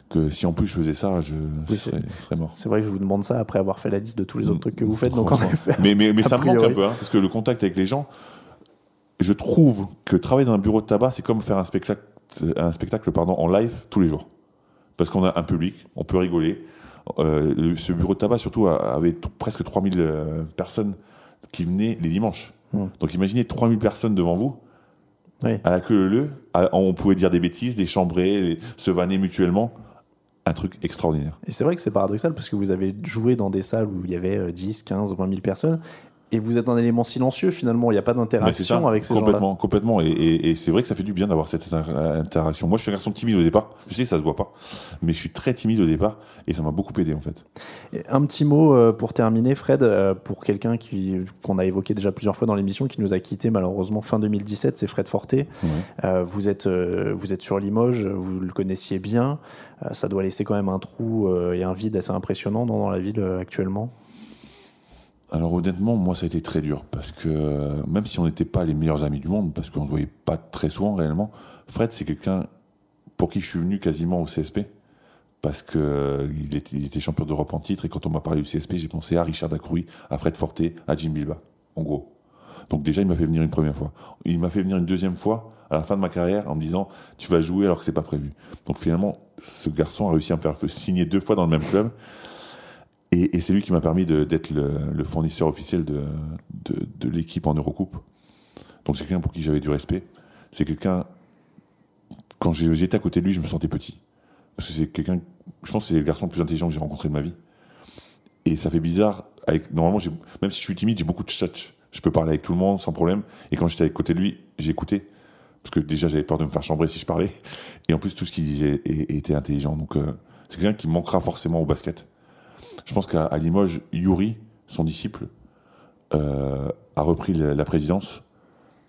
[SPEAKER 2] que si en plus je faisais ça, je
[SPEAKER 1] Oui,
[SPEAKER 2] serais, mort.
[SPEAKER 1] C'est vrai que je vous demande ça après avoir fait la liste de tous les autres trucs que vous faites. Donc en
[SPEAKER 2] Mais, mais, ça me manque un peu, hein, parce que le contact avec les gens, je trouve que travailler dans un bureau de tabac, c'est comme faire un spectacle, un spectacle pardon, en live tous les jours. Parce qu'on a un public, on peut rigoler. Euh, ce bureau de tabac, surtout, avait t- presque 3000 euh, personnes qui venaient les dimanches.
[SPEAKER 1] Mm.
[SPEAKER 2] Donc imaginez 3000 personnes devant vous,
[SPEAKER 1] Oui.
[SPEAKER 2] à la queue leu on pouvait dire des bêtises, des chambrées, les- se vanner mutuellement. Un truc extraordinaire.
[SPEAKER 1] Et c'est vrai que c'est paradoxal parce que vous avez joué dans des salles où il y avait euh, 10, 15, 20 000 personnes et vous êtes un élément silencieux finalement. Il n'y a pas d'interaction avec ces gens-là.
[SPEAKER 2] complètement, complètement. Et, et- et c'est vrai que ça fait du bien d'avoir cette inter- interaction. Moi, je suis un garçon timide au départ. Je sais que ça se voit pas, mais je suis très timide au départ et ça m'a beaucoup aidé en fait.
[SPEAKER 1] Et Un petit mot euh, pour terminer, Fred, euh, pour quelqu'un qui qu'on a évoqué déjà plusieurs fois dans l'émission, qui nous a quitté malheureusement fin 2017, c'est Fred Forté. Euh, vous êtes vous êtes sur Limoges, vous le connaissiez bien. Ça doit laisser quand même un trou et un vide assez impressionnant dans, la ville actuellement?
[SPEAKER 2] Alors honnêtement, moi, ça a été très dur parce que même si on n'était pas les meilleurs amis du monde, parce qu'on se voyait pas très souvent réellement, Fred, c'est quelqu'un pour qui je suis venu quasiment au CSP parce que il était, champion d'Europe en titre et quand on m'a parlé du CSP, j'ai pensé à Richard Dacroui, à Fred Forté, à Jim Bilba, en gros. Donc déjà, il m'a fait venir une première fois. Il m'a fait venir une deuxième fois à la fin de ma carrière en me disant tu vas jouer alors que c'est pas prévu. Donc finalement, ce garçon a réussi à me faire signer deux fois dans le même club. Et, c'est lui qui m'a permis d'être le, fournisseur officiel de, l'équipe en Eurocoupe. Donc c'est quelqu'un pour qui j'avais du respect. C'est quelqu'un, quand j'étais à côté de lui, je me sentais petit. Parce que c'est quelqu'un, je pense que c'est le garçon le plus intelligent que j'ai rencontré de ma vie. Et ça fait bizarre. Normalement, même si je suis timide, j'ai beaucoup de touch. Je peux parler avec tout le monde sans problème. Et quand j'étais à côté de lui, j'écoutais. Parce que déjà, j'avais peur de me faire chambrer si je parlais. Et en plus, tout ce qu'il disait était intelligent. Donc, euh, c'est quelqu'un qui manquera forcément au basket. Je pense qu'à Limoges, Yuri, son disciple, euh, a repris la, présidence.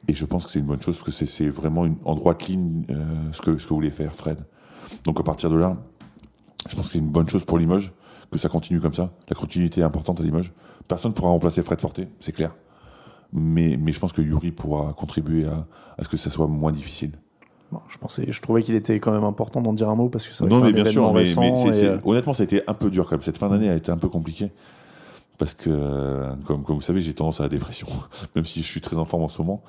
[SPEAKER 2] Et je pense que c'est une bonne chose, parce que c'est- vraiment une, en droite ligne euh, ce, que, ce que voulait faire Fred. Donc à partir de là, je pense que c'est une bonne chose pour Limoges, que ça continue comme ça. La continuité est importante à Limoges. Personne ne pourra remplacer Fred Forté, c'est clair. Mais, mais je pense que Yuri pourra contribuer à, à ce que ça soit moins difficile.
[SPEAKER 1] Bon, je pensais, je trouvais qu'il était quand même important d'en dire un mot parce que c'est
[SPEAKER 2] Non, mais bien sûr, mais, c'est-
[SPEAKER 1] euh,
[SPEAKER 2] honnêtement, ça a été un peu dur quand même. Cette fin d'année a été un peu compliquée. Parce que, euh, comme, comme vous savez, j'ai tendance à la dépression. <laughs> Même si je suis très en forme en ce moment,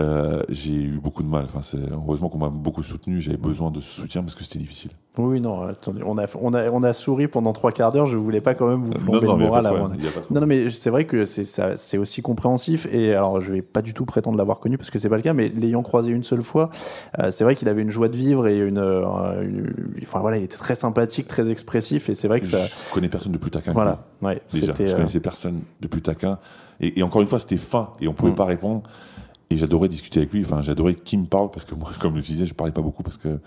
[SPEAKER 2] euh, j'ai eu beaucoup de mal. Enfin, heureusement qu'on m'a beaucoup soutenu. J'avais besoin de ce soutien parce que c'était difficile.
[SPEAKER 1] Oui, non, attendez, on a, on a, on a souri pendant trois quarts d'heure. Je voulais pas quand même vous plomber
[SPEAKER 2] non,
[SPEAKER 1] le
[SPEAKER 2] y a
[SPEAKER 1] moral avant. Non, non, mais c'est vrai que c'est aussi compréhensif. Et alors, je vais pas du tout prétendre l'avoir connu parce que c'est pas le cas, mais l'ayant croisé une seule fois, euh, c'est vrai qu'il avait une joie de vivre et une, euh, une- enfin voilà, il était très sympathique, très expressif. Et c'est vrai que ça,
[SPEAKER 2] Je connais personne de plus taquin.
[SPEAKER 1] voilà, ouais.
[SPEAKER 2] Déjà, je
[SPEAKER 1] euh,
[SPEAKER 2] connaissais personne de plus taquin. Et, et encore une fois, c'était fin et on pouvait
[SPEAKER 1] Mm.
[SPEAKER 2] pas répondre. Et j'adorais discuter avec lui. Enfin, j'adorais qu'il me parle parce que moi, <laughs> comme je disais, je parlais pas beaucoup parce que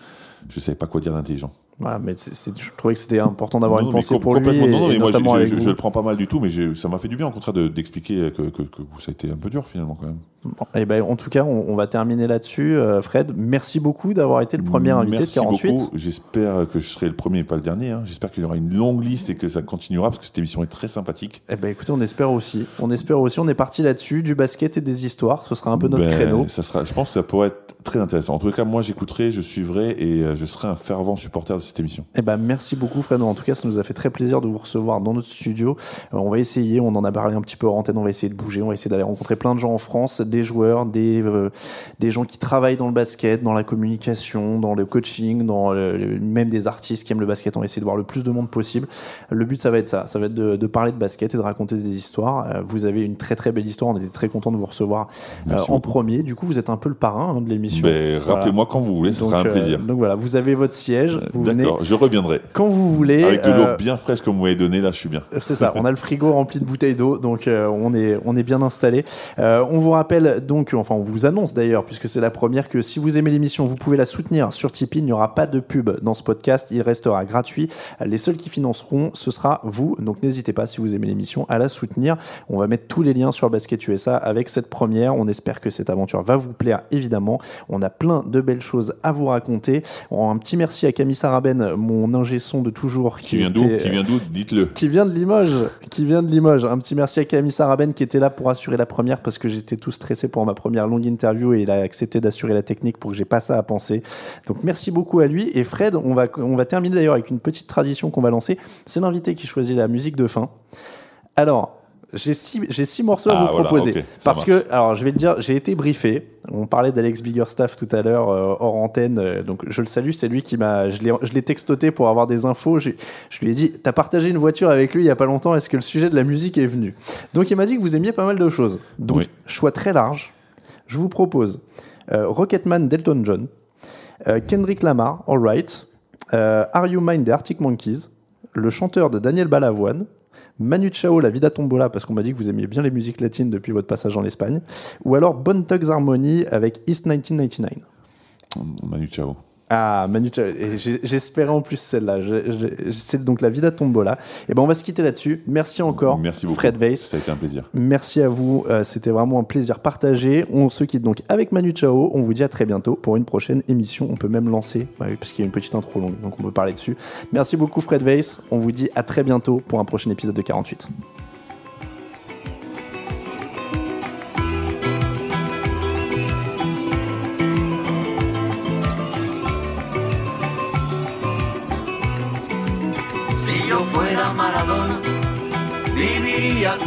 [SPEAKER 2] je savais pas quoi dire d'intelligent.
[SPEAKER 1] voilà, mais je trouvais que c'était important d'avoir une pensée pour lui, et,
[SPEAKER 2] Non, non, mais moi, je, le prends pas mal du tout, mais ça m'a fait du bien, au contraire, de- d'expliquer que, que, que ça a été un peu dur, finalement, quand même.
[SPEAKER 1] Bon, eh ben, en tout cas, on, on va terminer là-dessus. Euh, Fred, merci beaucoup d'avoir été le premier invité
[SPEAKER 2] Merci
[SPEAKER 1] de 48.
[SPEAKER 2] beaucoup. J'espère que je serai le premier et pas le dernier. hein. J'espère qu'il y aura une longue liste et que ça continuera, parce que cette émission est très sympathique.
[SPEAKER 1] Eh ben, écoutez, on espère aussi. On espère aussi. On est parti là-dessus, du basket et des histoires. Ce sera un peu notre
[SPEAKER 2] Ben,
[SPEAKER 1] créneau.
[SPEAKER 2] Ça sera, je pense que ça pourrait être très intéressant. En tout cas, moi, j'écouterai, je suivrai et euh, je serai un fervent supporter de cette émission.
[SPEAKER 1] Eh ben, merci beaucoup, Fred. En tout cas, ça nous a fait très plaisir de vous recevoir dans notre studio. Euh, on va essayer, on en a parlé un petit peu en antenne, on va essayer de bouger, on va essayer d'aller rencontrer plein de gens en France, des joueurs, des, euh, des gens qui travaillent dans le basket, dans la communication, dans le coaching, dans le- même des artistes qui aiment le basket. On va essayer de voir le plus de monde possible. Le but, ça va être ça. Ça va être de, de parler de basket et de raconter des histoires. Vous avez une très très belle histoire. On était très content de vous recevoir euh, en premier. Du coup, vous êtes un peu le parrain hein, de l'émission.
[SPEAKER 2] Ben,
[SPEAKER 1] Voilà.
[SPEAKER 2] rappelez-moi quand vous voulez, ce
[SPEAKER 1] Donc,
[SPEAKER 2] sera un
[SPEAKER 1] euh,
[SPEAKER 2] plaisir.
[SPEAKER 1] donc voilà, vous avez votre siège, vous
[SPEAKER 2] D'accord.
[SPEAKER 1] venez
[SPEAKER 2] je reviendrai.
[SPEAKER 1] quand vous voulez.
[SPEAKER 2] Avec de l'eau
[SPEAKER 1] Euh,
[SPEAKER 2] bien fraîche comme vous m'avez donné, là, je suis bien.
[SPEAKER 1] C'est ça, on a le frigo <laughs> rempli de bouteilles d'eau, donc euh, on est on est bien installé. Euh, on vous rappelle donc, enfin on vous annonce d'ailleurs, puisque c'est la première, que si vous aimez l'émission, vous pouvez la soutenir sur Tipeee. Il n'y aura pas de pub dans ce podcast, il restera gratuit. Les seuls qui financeront, ce sera vous. Donc n'hésitez pas si vous aimez l'émission à la soutenir. On va mettre tous les liens sur Basket USA avec cette première. On espère que cette aventure va vous plaire évidemment. On a plein de belles choses à vous raconter. Un petit merci à Camille Saraben, mon ingé son de toujours,
[SPEAKER 2] Qui vient d'où Qui vient d'où Dites-le.
[SPEAKER 1] qui vient de Limoges, qui vient de Limoges. Un petit merci à Camille Saraben qui était là pour assurer la première parce que j'étais tout stressé pour ma première longue interview et il a accepté d'assurer la technique pour que j'ai pas ça à penser. Donc merci beaucoup à lui et Fred. On va on va terminer d'ailleurs avec une petite tradition qu'on va lancer. C'est l'invité qui choisit la musique de fin. Alors. J'ai six, j'ai six morceaux à
[SPEAKER 2] Ah,
[SPEAKER 1] vous
[SPEAKER 2] voilà,
[SPEAKER 1] proposer. parce que, alors je vais te dire, j'ai été briefé. On parlait d'Alex Biggerstaff tout à l'heure, euh, hors antenne. euh, donc je le salue, c'est lui qui m'a. Je l'ai, je l'ai textoté pour avoir des infos. Je lui ai dit T'as partagé une voiture avec lui il y a pas longtemps, est-ce que le sujet de la musique est venu? Donc il m'a dit que vous aimiez pas mal de choses. Donc,
[SPEAKER 2] Oui.
[SPEAKER 1] choix très large. Je vous propose euh, Rocketman d'Elton John, Kendrick Lamar, All Right, euh, Are You Mine des Arctic Monkeys, le chanteur de Daniel Balavoine, Manu Chao, La Vida Tombola, parce qu'on m'a dit que vous aimiez bien les musiques latines depuis votre passage en Espagne, ou alors Bone Thugs Harmony avec East 1999.
[SPEAKER 2] Manu Chao.
[SPEAKER 1] Ah, Manu j'espérais en plus celle-là. C'est donc La Vida Tombola. Et ben on va se quitter là-dessus. Merci encore,
[SPEAKER 2] Merci beaucoup.
[SPEAKER 1] Fred Weiss.
[SPEAKER 2] Ça a été un plaisir.
[SPEAKER 1] Merci à vous, euh, c'était vraiment un plaisir partagé. On se quitte donc avec Manu Chao. On vous dit à très bientôt pour une prochaine émission. On peut même lancer, ouais, parce qu'il y a une petite intro longue, donc on peut parler dessus. Merci beaucoup Fred Weiss. On vous dit à très bientôt pour un prochain épisode de 48.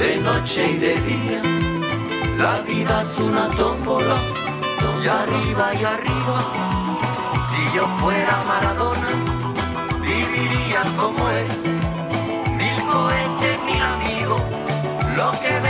[SPEAKER 6] de noche y de día. La vida es una tómbola, y arriba y arriba. Si yo fuera Maradona, viviría como él. Mil cohetes, mil amigos, lo que